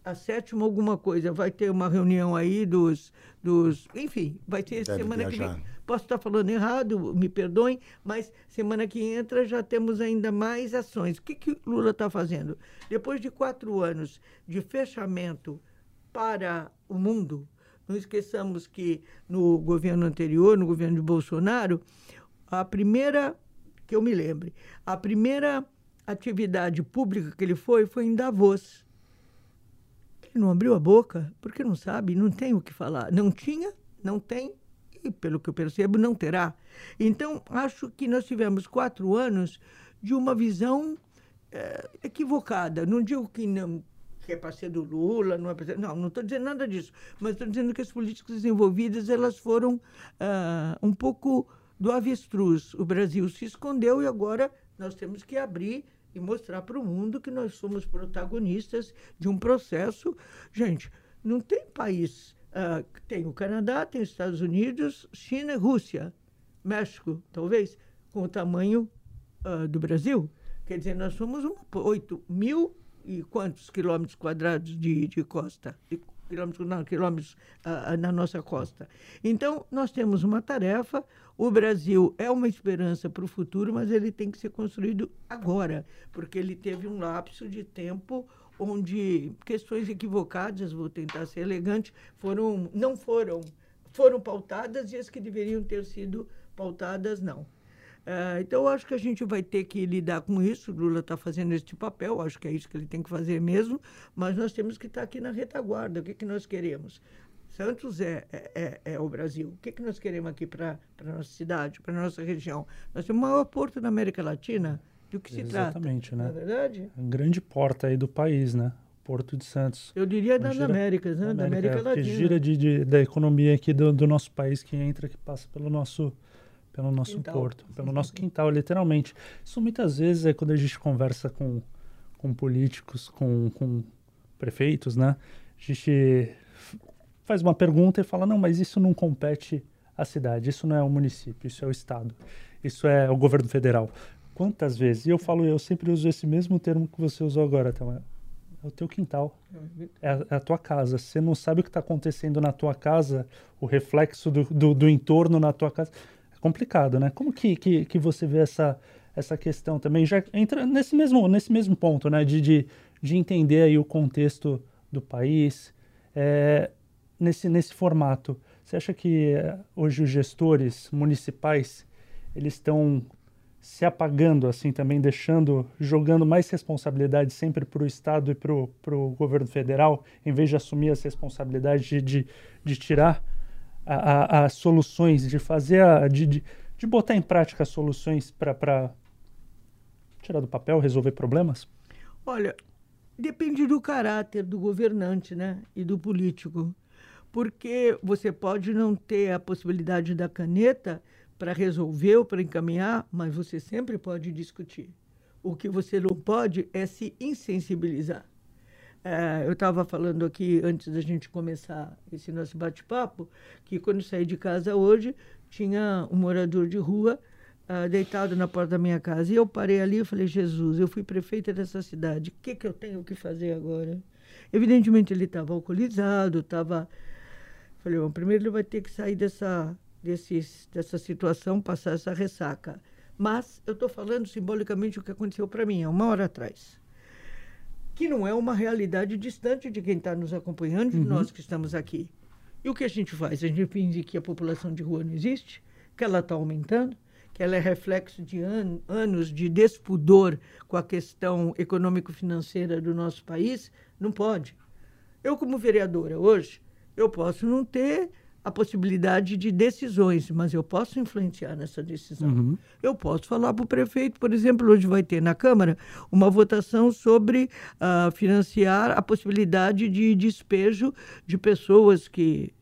a sétima alguma coisa. Vai ter uma reunião aí dos, dos enfim, vai ter Deve semana viajar. que vem. Posso estar falando errado, me perdoem, mas semana que entra já temos ainda mais ações. O que, que Lula está fazendo? Depois de quatro anos de fechamento para o mundo, não esqueçamos que no governo anterior, no governo de Bolsonaro, a primeira, que eu me lembre, a primeira atividade pública que ele foi foi em Davos. Não abriu a boca, porque não sabe, não tem o que falar. Não tinha, não tem, e pelo que eu percebo, não terá. Então, acho que nós tivemos quatro anos de uma visão é, equivocada. Não digo que não, que é para ser do Lula, não é para ser... Não, não estou dizendo nada disso, mas estou dizendo que as políticas envolvidas elas foram uh, um pouco do avestruz. O Brasil se escondeu e agora nós temos que abrir e mostrar para o mundo que nós somos protagonistas de um processo. Gente, não tem país. Uh, tem o Canadá, tem os Estados Unidos, China, Rússia, México, talvez, com o tamanho uh, do Brasil. Quer dizer, nós somos um, 8 mil e quantos quilômetros quadrados de, de costa? De quilômetros, não, quilômetros uh, na nossa costa. Então, nós temos uma tarefa. O Brasil é uma esperança para o futuro, mas ele tem que ser construído agora, porque ele teve um lapso de tempo onde questões equivocadas, vou tentar ser elegante, foram, não foram, foram pautadas e as que deveriam ter sido pautadas não. Uh, então, eu acho que a gente vai ter que lidar com isso. O Lula está fazendo este papel, acho que é isso que ele tem que fazer mesmo, mas nós temos que estar tá aqui na retaguarda. O que, que nós queremos? Santos é, é, é, é o Brasil. O que, que nós queremos aqui para a nossa cidade, para a nossa região? Nós temos o maior porto da América Latina. Do que se Exatamente, trata? Exatamente, né? Não é verdade? A grande porta aí do país, né? Porto de Santos. Eu diria das Américas, né? Da América, América Latina. Que gira de, de, da economia aqui do, do nosso país, que entra, que passa pelo nosso pelo nosso quintal. porto, pelo nosso quintal, literalmente. Isso muitas vezes é quando a gente conversa com, com políticos, com, com prefeitos, né? A gente faz uma pergunta e fala, não, mas isso não compete à cidade, isso não é o município, isso é o estado. isso é o governo federal. Quantas vezes? E eu falo, eu sempre uso esse mesmo termo que você usou agora, então, é o teu quintal, é a, é a tua casa. Você não sabe o que está acontecendo na tua casa, o reflexo do, do, do, entorno na tua casa. Complicado, né? Como que, que, que você vê essa, essa questão também? Já entra nesse mesmo, nesse mesmo ponto, né? De, de, de entender aí o contexto do país, é, nesse, nesse formato. Você acha que é, hoje os gestores municipais eles estão se apagando assim também, deixando, jogando mais responsabilidade sempre para o Estado e para o governo federal, em vez de assumir as responsabilidades de, de, de tirar as soluções, de fazer, a, de, de, de botar em prática soluções para tirar do papel, resolver problemas? Olha, depende do caráter do governante né, e do político. Porque você pode não ter a possibilidade da caneta para resolver ou para encaminhar, mas você sempre pode discutir. O que você não pode é se insensibilizar. É, eu estava falando aqui, antes da gente começar esse nosso bate-papo, que quando saí de casa hoje, tinha um morador de rua uh, deitado na porta da minha casa. E eu parei ali e falei, Jesus, eu fui prefeita dessa cidade, o que, que eu tenho que fazer agora? Evidentemente ele estava alcoolizado, estava... Falei, bom, primeiro ele vai ter que sair dessa desses, dessa situação, passar essa ressaca. Mas eu estou falando simbolicamente o que aconteceu para mim há uma hora atrás. Que não é uma realidade distante de quem está nos acompanhando, de uhum. nós que estamos aqui. E o que a gente faz? A gente finge que a população de rua não existe, que ela está aumentando, que ela é reflexo de an anos de despudor com a questão econômico-financeira do nosso país. Não pode. Eu, como vereadora hoje, eu posso não ter a possibilidade de decisões, mas eu posso influenciar nessa decisão. Uhum. Eu posso falar para o prefeito, por exemplo, hoje vai ter na Câmara uma votação sobre uh, financiar a possibilidade de despejo de pessoas que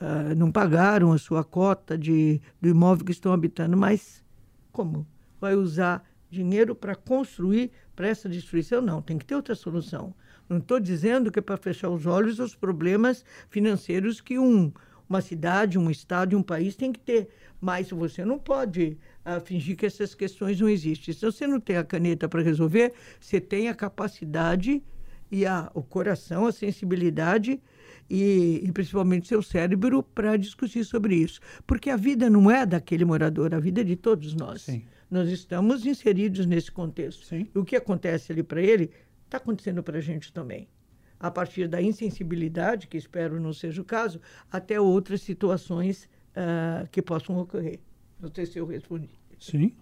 uh, não pagaram a sua cota de, do imóvel que estão habitando. Mas como? Vai usar dinheiro para construir para essa destruição? Não, tem que ter outra solução. Não estou dizendo que é para fechar os olhos aos problemas financeiros que um uma cidade, um estado um país tem que ter. Mas você não pode uh, fingir que essas questões não existem. Se você não tem a caneta para resolver, você tem a capacidade e a, o coração, a sensibilidade e, e principalmente seu cérebro para discutir sobre isso. Porque a vida não é daquele morador, a vida é de todos nós. Sim. Nós estamos inseridos nesse contexto. Sim. O que acontece ali para ele está acontecendo para a gente também a partir da insensibilidade, que espero não seja o caso, até outras situações uh, que possam ocorrer. Não sei se eu respondi. Sim.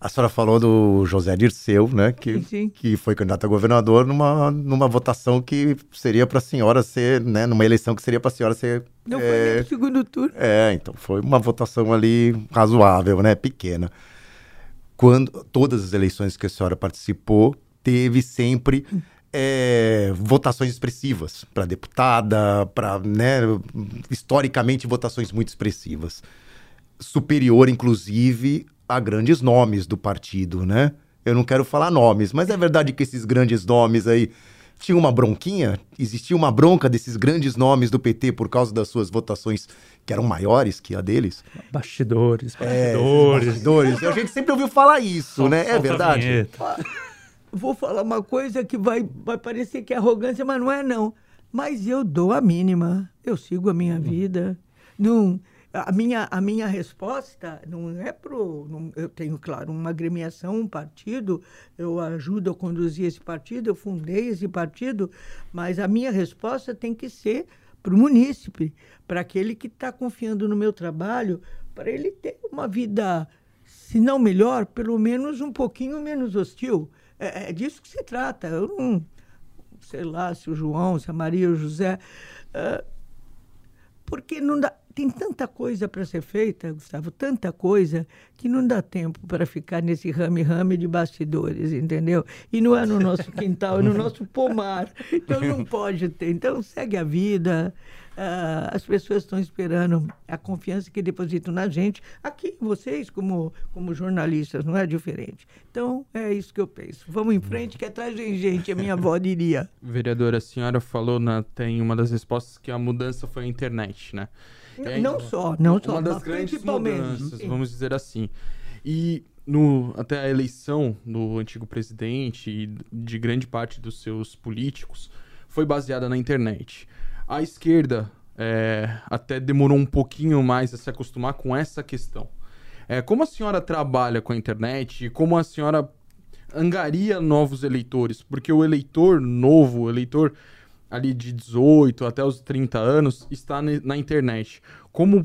A senhora falou do José Dirceu, né, que, sim, sim. que foi candidato a governador numa, numa votação que seria para a senhora ser, né, numa eleição que seria para a senhora ser... Não é, foi nem no segundo turno. É, então foi uma votação ali razoável, né, pequena. Quando todas as eleições que a senhora participou, teve sempre é, votações expressivas para deputada, para, né, historicamente, votações muito expressivas. Superior, inclusive, a grandes nomes do partido, né? Eu não quero falar nomes, mas é verdade que esses grandes nomes aí tinha uma bronquinha, existia uma bronca desses grandes nomes do PT por causa das suas votações que eram maiores que a deles. Bastidores, bastidores. É, bastidores. a gente sempre ouviu falar isso, né? É verdade vou falar uma coisa que vai, vai parecer que é arrogância, mas não é não. Mas eu dou a mínima. Eu sigo a minha hum. vida. Não, a minha, a minha resposta não é pro. Não, eu tenho, claro, uma agremiação, um partido, eu ajudo a conduzir esse partido, eu fundei esse partido, mas a minha resposta tem que ser para o munícipe, para aquele que está confiando no meu trabalho, para ele ter uma vida, se não melhor, pelo menos um pouquinho menos hostil. É, é disso que se trata. Eu não sei lá se o João, se a Maria, o José. Porque não dá, tem tanta coisa para ser feita, Gustavo, tanta coisa, que não dá tempo para ficar nesse rame-rame de bastidores, entendeu? E não é no nosso quintal, é no nosso pomar. Então não pode ter. Então segue a vida, Uh, as pessoas estão esperando a confiança que depositam na gente. Aqui, vocês, como, como jornalistas, não é diferente. Então, é isso que eu penso. Vamos em frente, que atrás vem gente, a minha avó diria. *laughs* Vereadora, a senhora falou, na, tem uma das respostas que a mudança foi a internet, né? Não, aí, não só, não só. Uma das grandes mudanças, vamos dizer assim. E no, até a eleição do antigo presidente e de grande parte dos seus políticos foi baseada na internet. A esquerda é, até demorou um pouquinho mais a se acostumar com essa questão. É, como a senhora trabalha com a internet e como a senhora angaria novos eleitores? Porque o eleitor novo, o eleitor ali de 18 até os 30 anos, está na internet. Como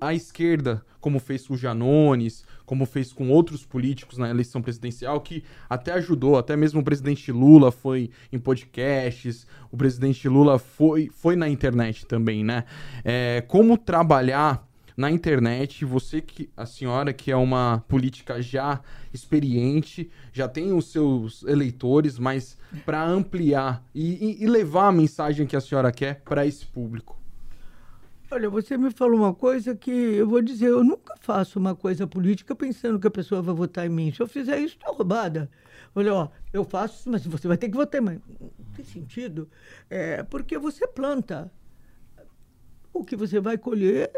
a esquerda, como fez com Janones, como fez com outros políticos na eleição presidencial, que até ajudou, até mesmo o presidente Lula foi em podcasts, o presidente Lula foi, foi na internet também, né? É, como trabalhar na internet, você que a senhora que é uma política já experiente, já tem os seus eleitores, mas para ampliar e, e, levar a mensagem que a senhora quer para esse público. Olha, você me falou uma coisa que eu vou dizer, eu nunca faço uma coisa política pensando que a pessoa vai votar em mim. Se eu fizer isso, está roubada. Olha, ó, eu faço, mas você vai ter que votar em mim. Não tem sentido. É, porque você planta. O que você vai colher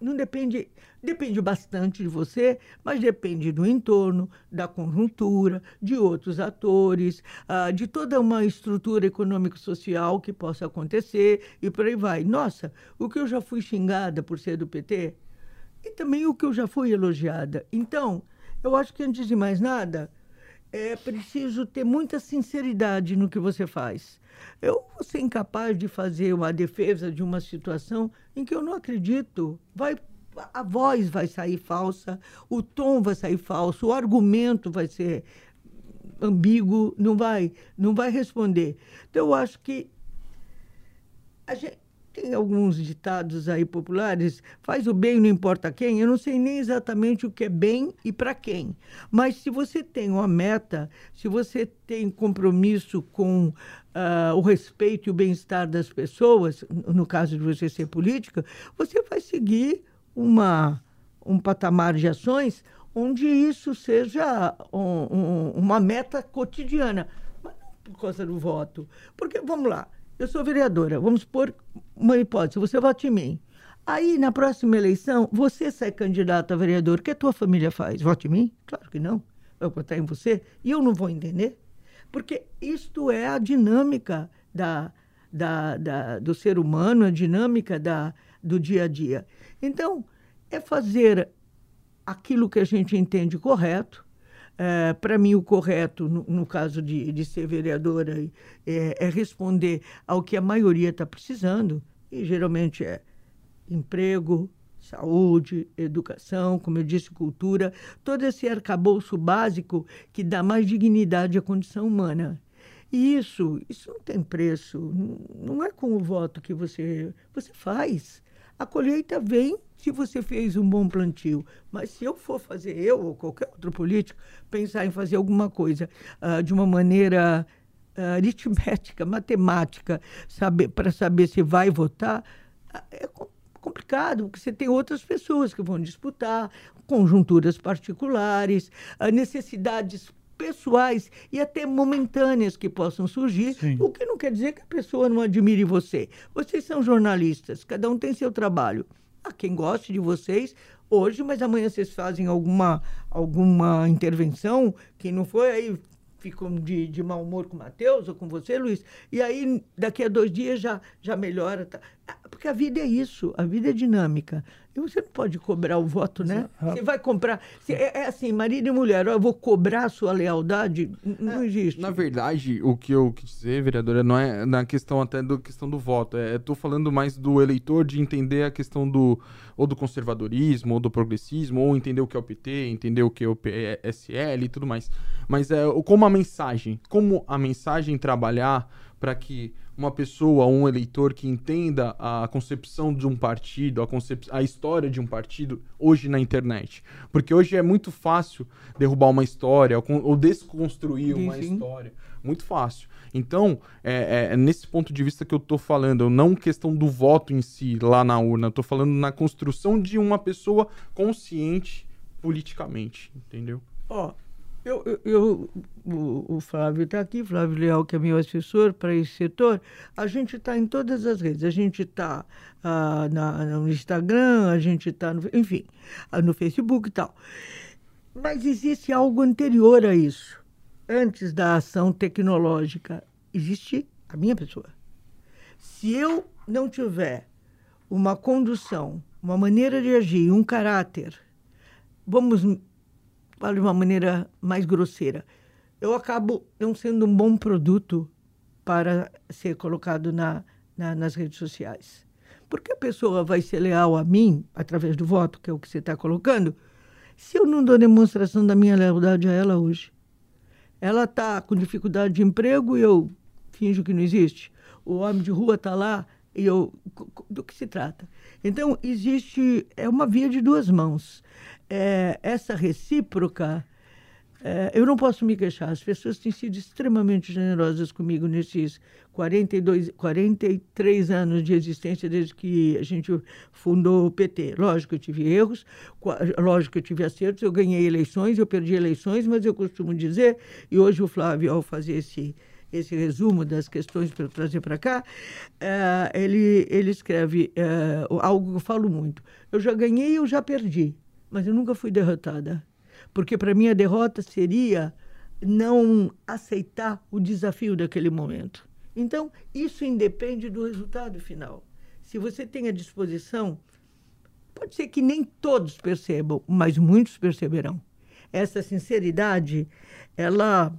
não depende, depende bastante de você, mas depende do entorno, da conjuntura, de outros atores, uh, de toda uma estrutura econômico-social que possa acontecer e por aí vai. Nossa, o que eu já fui xingada por ser do PT e também o que eu já fui elogiada. Então, eu acho que antes de mais nada, é preciso ter muita sinceridade no que você faz. Eu vou ser incapaz de fazer uma defesa de uma situação em que eu não acredito. Vai, a voz vai sair falsa, o tom vai sair falso, o argumento vai ser ambíguo, não vai, não vai responder. Então, eu acho que a gente, tem alguns ditados aí populares, faz o bem não importa quem, eu não sei nem exatamente o que é bem e para quem. Mas se você tem uma meta, se você tem compromisso com uh, o respeito e o bem-estar das pessoas, no caso de você ser política, você vai seguir uma, um patamar de ações onde isso seja um, um, uma meta cotidiana. Mas não por causa do voto. Porque, vamos lá, eu sou vereadora, vamos supor uma hipótese, você vota em mim. Aí, na próxima eleição, você sai candidato a vereador, o que a tua família faz? Vote em mim? Claro que não. Vai votar em você e eu não vou entender. Porque isto é a dinâmica da, da, da, do ser humano, a dinâmica da, do dia a dia. Então, é fazer aquilo que a gente entende correto, é, para mim, o correto, no, no caso de, de, ser vereadora, é, é, responder ao que a maioria está precisando, e geralmente é emprego, saúde, educação, como eu disse, cultura, todo esse arcabouço básico que dá mais dignidade à condição humana. E isso, isso não tem preço, não é com o voto que você, você faz. A colheita vem se você fez um bom plantio. Mas se eu for fazer, eu ou qualquer outro político, pensar em fazer alguma coisa uh, de uma maneira uh, aritmética, matemática, saber, para saber se vai votar, é complicado, porque você tem outras pessoas que vão disputar, conjunturas particulares, necessidades pessoais e até momentâneas que possam surgir, Sim. o que não quer dizer que a pessoa não admire você. Vocês são jornalistas, cada um tem seu trabalho. Há quem goste de vocês hoje, mas amanhã vocês fazem alguma, alguma intervenção que não foi aí ficam de, de mau humor com o Matheus ou com você, Luiz, e aí daqui a dois dias já, já melhora. Tá? Ah, porque a vida é isso, a vida é dinâmica. Você não pode cobrar o voto, né? Você vai comprar. É, é, assim, marido e mulher, eu vou cobrar a sua lealdade. Não é, existe. Na verdade, o que eu quis dizer, vereadora, não é na questão até da questão do voto. É, estou falando mais do eleitor de entender a questão do ou do conservadorismo, ou do progressismo, ou entender o que é o PT, entender o que é o PSL e tudo mais. Mas é como a mensagem, como a mensagem trabalhar para que uma pessoa, um eleitor que entenda a concepção de um partido, a, concep... a história de um partido hoje na internet. Porque hoje é muito fácil derrubar uma história ou desconstruir uma história. Muito fácil. Então, é, é, nesse ponto de vista que eu estou falando, não questão do voto em si lá na urna, estou falando na construção de uma pessoa consciente politicamente, entendeu? Ó, oh eu, eu, o, o, Flávio está aqui, Flávio Leal, que é meu assessor para esse setor. A gente está em todas as redes. A gente está ah, no Instagram, a gente está, enfim, ah, no Facebook e tal. Mas existe algo anterior a isso. Antes da ação tecnológica, existe a minha pessoa. Se eu não tiver uma condução, uma maneira de agir, um caráter, vamos falar de uma maneira mais grosseira, eu acabo não sendo um bom produto para ser colocado na, na, nas redes sociais. Porque a pessoa vai ser leal a mim, através do voto, que é o que você está colocando, se eu não dou demonstração da minha lealdade a ela hoje? Ela está com dificuldade de emprego e eu finjo que não existe. O homem de rua está lá e eu. Do que se trata? Então, existe. É uma via de duas mãos. É, essa recíproca é, eu não posso me queixar. As pessoas têm sido extremamente generosas comigo nesses 42, 43 anos de existência desde que a gente fundou o PT. Lógico que eu tive erros, lógico que eu tive acertos. Eu ganhei eleições, eu perdi eleições, mas eu costumo dizer, e hoje o Flávio, ao fazer esse esse resumo das questões para trazer para cá, é, ele, ele escreve é, algo que eu falo muito. Eu já ganhei, eu já perdi, mas eu nunca fui derrotada porque para mim a derrota seria não aceitar o desafio daquele momento. Então, isso independe do resultado final. Se você tem a disposição, pode ser que nem todos percebam, mas muitos perceberão. Essa sinceridade, ela,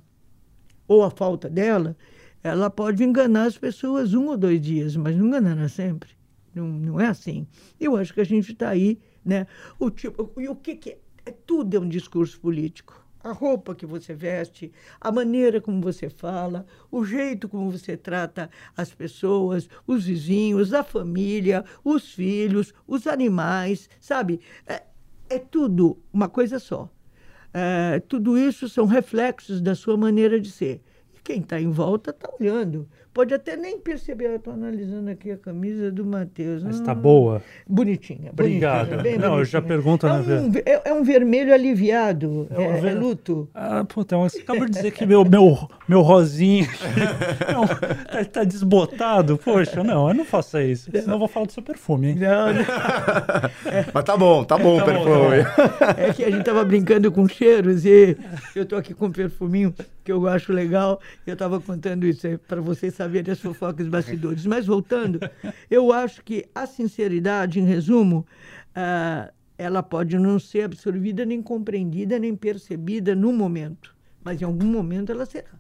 ou a falta dela, ela pode enganar as pessoas um ou dois dias, mas não enganará sempre. Não, não é assim. Eu acho que a gente está aí, né? O tipo, e o que, que é? Tudo é um discurso político. A roupa que você veste, a maneira como você fala, o jeito como você trata as pessoas, os vizinhos, a família, os filhos, os animais, sabe? É, é tudo uma coisa só. É, tudo isso são reflexos da sua maneira de ser. E quem está em volta está olhando. Pode até nem perceber. Eu estou analisando aqui a camisa do Matheus. Mas está hum, boa. Bonitinha. Obrigado. Bonitinha, Não, bonitinha. eu já pergunto é na um, é, é, um vermelho aliviado. É, é, ver... é luto. Ah, puta, você acabou de dizer que meu, meu, meu rosinho não, *laughs* tá, tá, desbotado. Poxa, não, eu não faça isso. Senão eu vou falar do seu perfume, hein? Não, não. *laughs* Mas tá bom, tá bom o tá perfume. Tá bom. É que a gente tava brincando com cheiros e eu tô aqui com um perfuminho que eu acho legal. Eu estava contando isso para vocês saberem as fofocas bastidores. Mas voltando, eu acho que a sinceridade, em resumo, uh, ela pode não ser absorvida, nem compreendida, nem percebida no momento. Mas em algum momento ela será.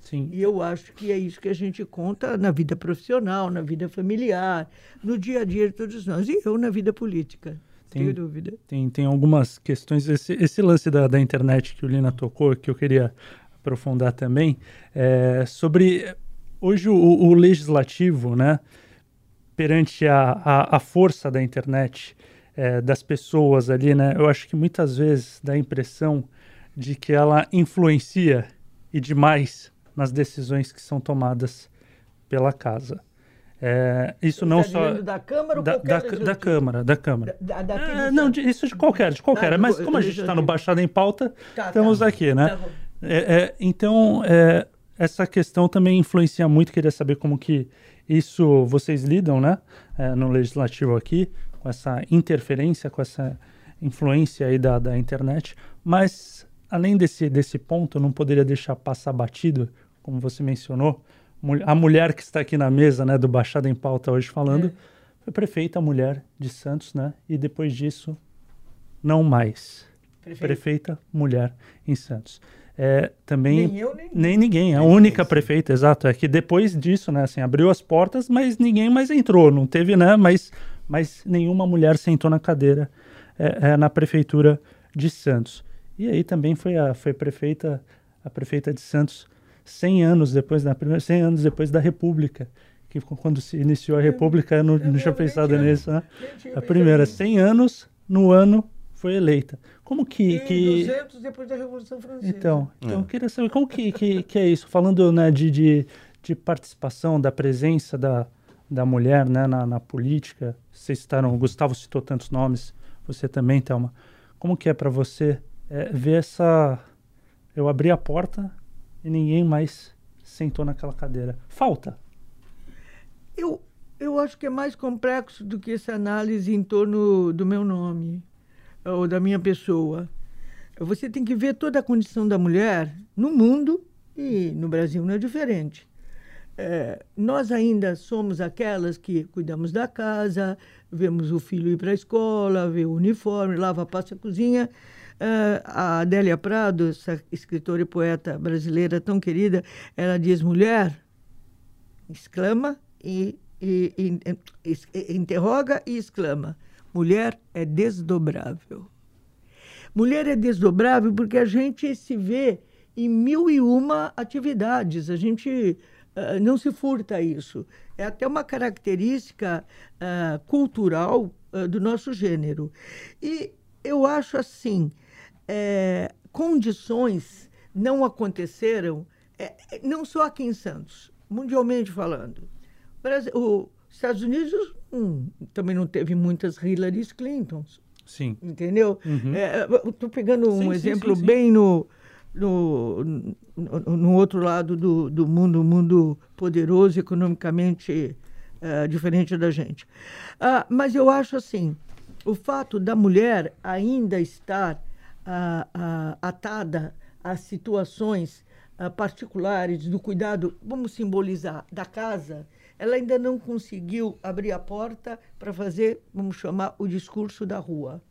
Sim. E eu acho que é isso que a gente conta na vida profissional, na vida familiar, no dia a dia de todos nós. E eu na vida política. Tem, tenho dúvida. Tem, tem algumas questões. Esse, esse lance da, da internet que o Lina tocou, que eu queria aprofundar também, é, sobre hoje o, o, legislativo, né, perante a, a, a força da internet, é, das pessoas ali, né, eu acho que muitas vezes dá a impressão de que ela influencia e demais nas decisões que são tomadas pela casa. É, isso Você não tá só da Câmara ou da, da, da Câmara, da Câmara. Da, da é, não, de, isso de qualquer, de qualquer. Ah, mas como a gente está no Baixada em Pauta, tá, estamos tá. aqui, né? Tá é, é, então, é, essa questão também influencia muito. Queria saber como que isso vocês lidam, né, é, no legislativo aqui, com essa interferência, com essa influência aí da, da internet. Mas, além desse, desse ponto, eu não poderia deixar passar batido, como você mencionou, a mulher que está aqui na mesa, né, do Baixada em Pauta hoje falando, é. foi prefeita mulher de Santos, né, e depois disso, não mais. Prefeita, prefeita mulher em Santos é, também nem, eu, nem, nem ninguém, a única prefeita, exato, é que depois disso, né, assim, abriu as portas, mas ninguém mais entrou, não teve, né, mas, mas nenhuma mulher sentou na cadeira é, é, na prefeitura de Santos. E aí também foi a foi prefeita a prefeita de Santos 100 anos depois da primeira 100 anos depois da República, que quando se iniciou a República, eu não, não tinha pensado nisso, né? A primeira 100 anos no ano foi eleita. Como que. E que... 200 depois da Revolução Francesa. Então, então é. eu queria saber como que, que, que é isso? Falando né, de, de, de participação, da presença da, da mulher né, na, na política, vocês citaram, o Gustavo citou tantos nomes, você também, Thelma. Como que é para você é, ver essa. Eu abri a porta e ninguém mais sentou naquela cadeira. Falta. Eu, eu acho que é mais complexo do que essa análise em torno do meu nome ou da minha pessoa. você tem que ver toda a condição da mulher no mundo e no Brasil não é diferente. É, nós ainda somos aquelas que cuidamos da casa, vemos o filho ir para a escola, vê o uniforme, lava, passa a cozinha. É, a Adélia Prado, essa escritora e poeta brasileira tão querida, ela diz mulher, exclama e, e, e, e interroga e exclama. Mulher é desdobrável. Mulher é desdobrável porque a gente se vê em mil e uma atividades. A gente uh, não se furta a isso. É até uma característica uh, cultural uh, do nosso gênero. E eu acho assim, é, condições não aconteceram, é, não só aqui em Santos, mundialmente falando. Os Estados Unidos hum, também não teve muitas Hillary Clintons. Sim. Entendeu? Uhum. É, Estou pegando um Sim, exemplo sim, sim. bem no, no, no, no outro lado do, do mundo, um mundo poderoso, economicamente eh, diferente da gente. Ah, mas eu acho assim, o fato da mulher ainda estar ah, atada a situações particulares do cuidado, vamos simbolizar, da casa, ela ainda não conseguiu abrir a porta para fazer, vamos chamar, o discurso da rua.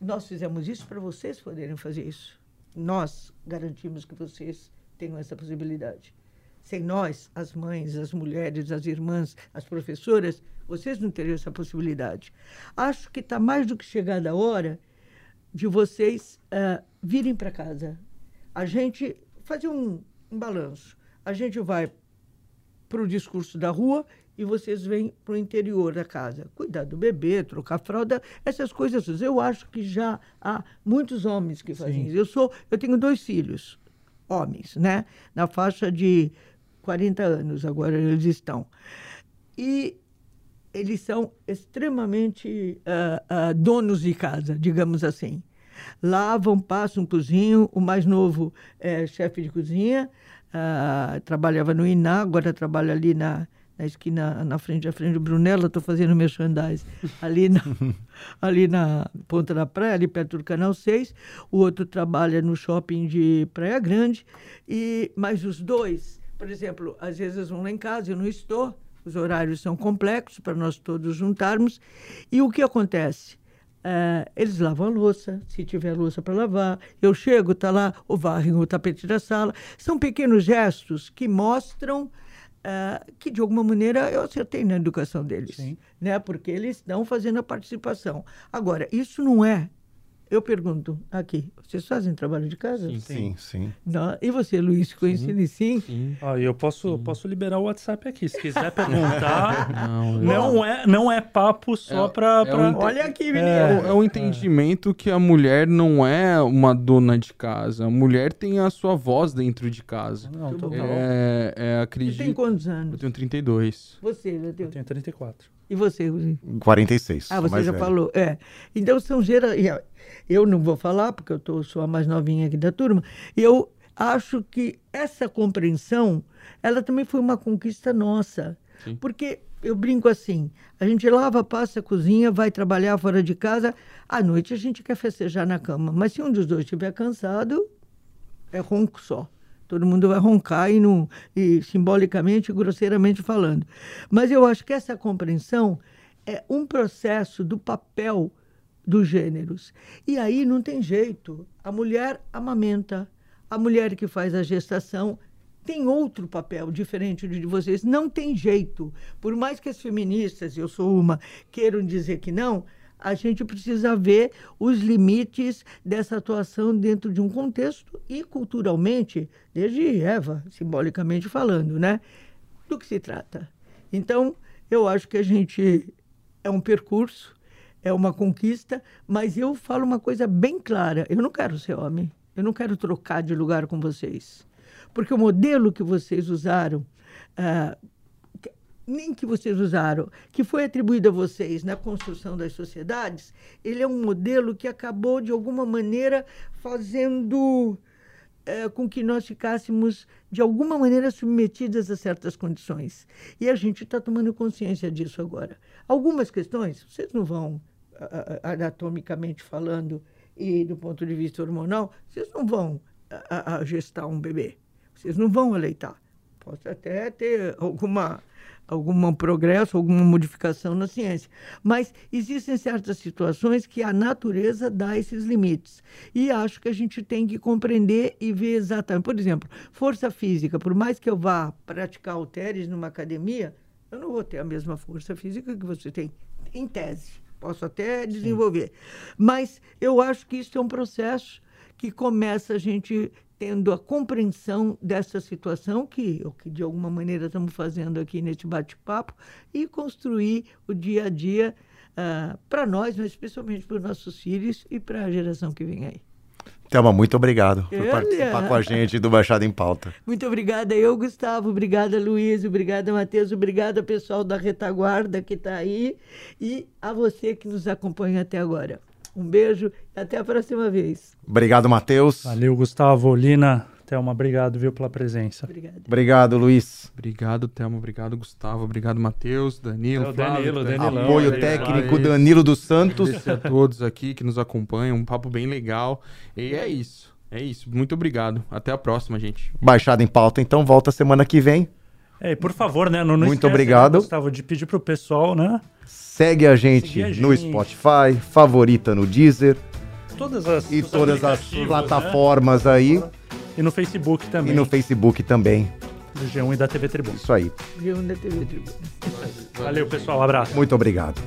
Nós fizemos isso para vocês poderem fazer isso. Nós garantimos que vocês tenham essa possibilidade. Sem nós, as mães, as mulheres, as irmãs, as professoras, vocês não teriam essa possibilidade. Acho que está mais do que chegada a hora de vocês uh, virem para casa. A gente fazer um, um balanço. A gente vai para o discurso da rua e vocês vêm para o interior da casa. Cuidar do bebê, trocar fralda, essas coisas. Eu acho que já há muitos homens que fazem Sim. isso. Eu, sou, eu tenho dois filhos, homens, né? Na faixa de 40 anos, agora eles estão. E eles são extremamente uh, uh, donos de casa, digamos assim. Lavam, passam, cozinham. O mais novo é chefe de cozinha, uh, trabalhava no INA, agora trabalha ali na, na esquina, na frente, à frente do Brunella, estou fazendo merchandise, ali na, *laughs* ali na Ponta da Praia, ali perto do Canal 6. O outro trabalha no shopping de Praia Grande. E, mas os dois, por exemplo, às vezes eles vão lá em casa, eu não estou, os horários são complexos para nós todos juntarmos. E o que acontece? Uh, eles lavam a louça, se tiver louça para lavar. Eu chego, está lá, o varrem o tapete da sala. São pequenos gestos que mostram uh, que, de alguma maneira, eu acertei na educação deles. Sim. Né? Porque eles estão fazendo a participação. Agora, isso não é. Eu pergunto aqui, vocês fazem trabalho de casa? Sim. Sim, sim. Não. E você, Luiz, conhecido sim? Sim. Ó, eu posso, posso liberar o WhatsApp aqui. Se quiser perguntar, *laughs* Não, não é, não é papo só É- pra. é pra- um- Olha aqui, menino. É, o- é o entendimento que a mulher não é uma dona de casa. A mulher tem a sua voz dentro de casa. Não, bom. É, é, Você tem acredito. quantos Eu anos? tenho 32. Você, já Eu tem... tenho 34. E você, Luiz? 46. Ah, você já velho. falou. É. Então são gerações. Eu não vou falar, porque eu tô, sou a mais novinha aqui da turma. Eu acho que essa compreensão, ela também foi uma conquista nossa. Sim. Porque eu brinco assim: a gente lava, passa, cozinha, vai trabalhar fora de casa. À noite a gente quer festejar na cama. Mas se um dos dois estiver cansado, é ronco só. Todo mundo vai roncar e, não, e simbolicamente, grosseiramente falando. Mas eu acho que essa compreensão é um processo do papel dos gêneros. E aí não tem jeito. A mulher amamenta, a mulher que faz a gestação tem outro papel diferente do de vocês. Não tem jeito. Por mais que as feministas, eu sou uma, queiram dizer que não, a gente precisa ver os limites dessa atuação dentro de um contexto e culturalmente, desde Eva, simbolicamente falando, né? Do que se trata. Então, eu acho que a gente é um percurso, é uma conquista, mas eu falo uma coisa bem clara: eu não quero ser homem, eu não quero trocar de lugar com vocês. Porque o modelo que vocês usaram, que- nem que vocês usaram, que foi atribuído a vocês na construção das sociedades, ele é um modelo que acabou, de alguma maneira, fazendo eh, com que nós ficássemos, de alguma maneira, submetidas a certas condições. E a gente está tomando consciência disso agora. Algumas questões, vocês não vão, anatomicamente falando, e do ponto de vista hormonal, vocês não vão a, a gestar um bebê. Vocês não vão aleitar. Pode até ter alguma algum progresso, alguma modificação na ciência. Mas existem certas situações que a natureza dá esses limites. E acho que a gente tem que compreender e ver exatamente. Por exemplo, força física, por mais que eu vá praticar halteres numa academia, eu não vou ter a mesma força física que você tem, em tese. Posso até desenvolver. Sim. Mas eu acho que isso é um processo que começa a gente tendo a compreensão dessa situação, que o que de alguma maneira estamos fazendo aqui neste bate-papo, e construir o dia a dia uh, para nós, mas especialmente para os nossos filhos e para a geração que vem aí. Thelma, muito obrigado por participar com a gente do Baixada em Pauta. Muito obrigada eu, Gustavo. Obrigada, Luiz. Obrigada, Matheus. Obrigada, pessoal da retaguarda que está aí. E a você que nos acompanha até agora. Um beijo e até a próxima vez. Obrigado, Matheus. Valeu, Gustavo. Lina, Thelma, obrigado, viu, pela presença. Obrigado. Obrigado, Luiz. Obrigado, Thelma. Obrigado, Gustavo. Obrigado, Matheus, Danilo, é Flávio. Danilo, Danilo. Apoio aí, técnico, aí. Danilo dos Santos. Agradecer a todos aqui que nos acompanham. Um papo bem legal. E é isso. É isso. Muito obrigado. Até a próxima, gente. Baixada em pauta, então. Volta semana que vem. É, por favor, né? Não, não Muito esquece, obrigado. Né, Gustavo, de pedir pro pessoal, né? Segue a gente, a gente no Spotify, favorita no Deezer. Todas as e todas as né? plataformas né? aí. E no Facebook também. E no Facebook também. Do G1 e da TV Tribuna. Isso aí. G1 da TV Tribuna. Valeu, pessoal. Um abraço. Muito obrigado.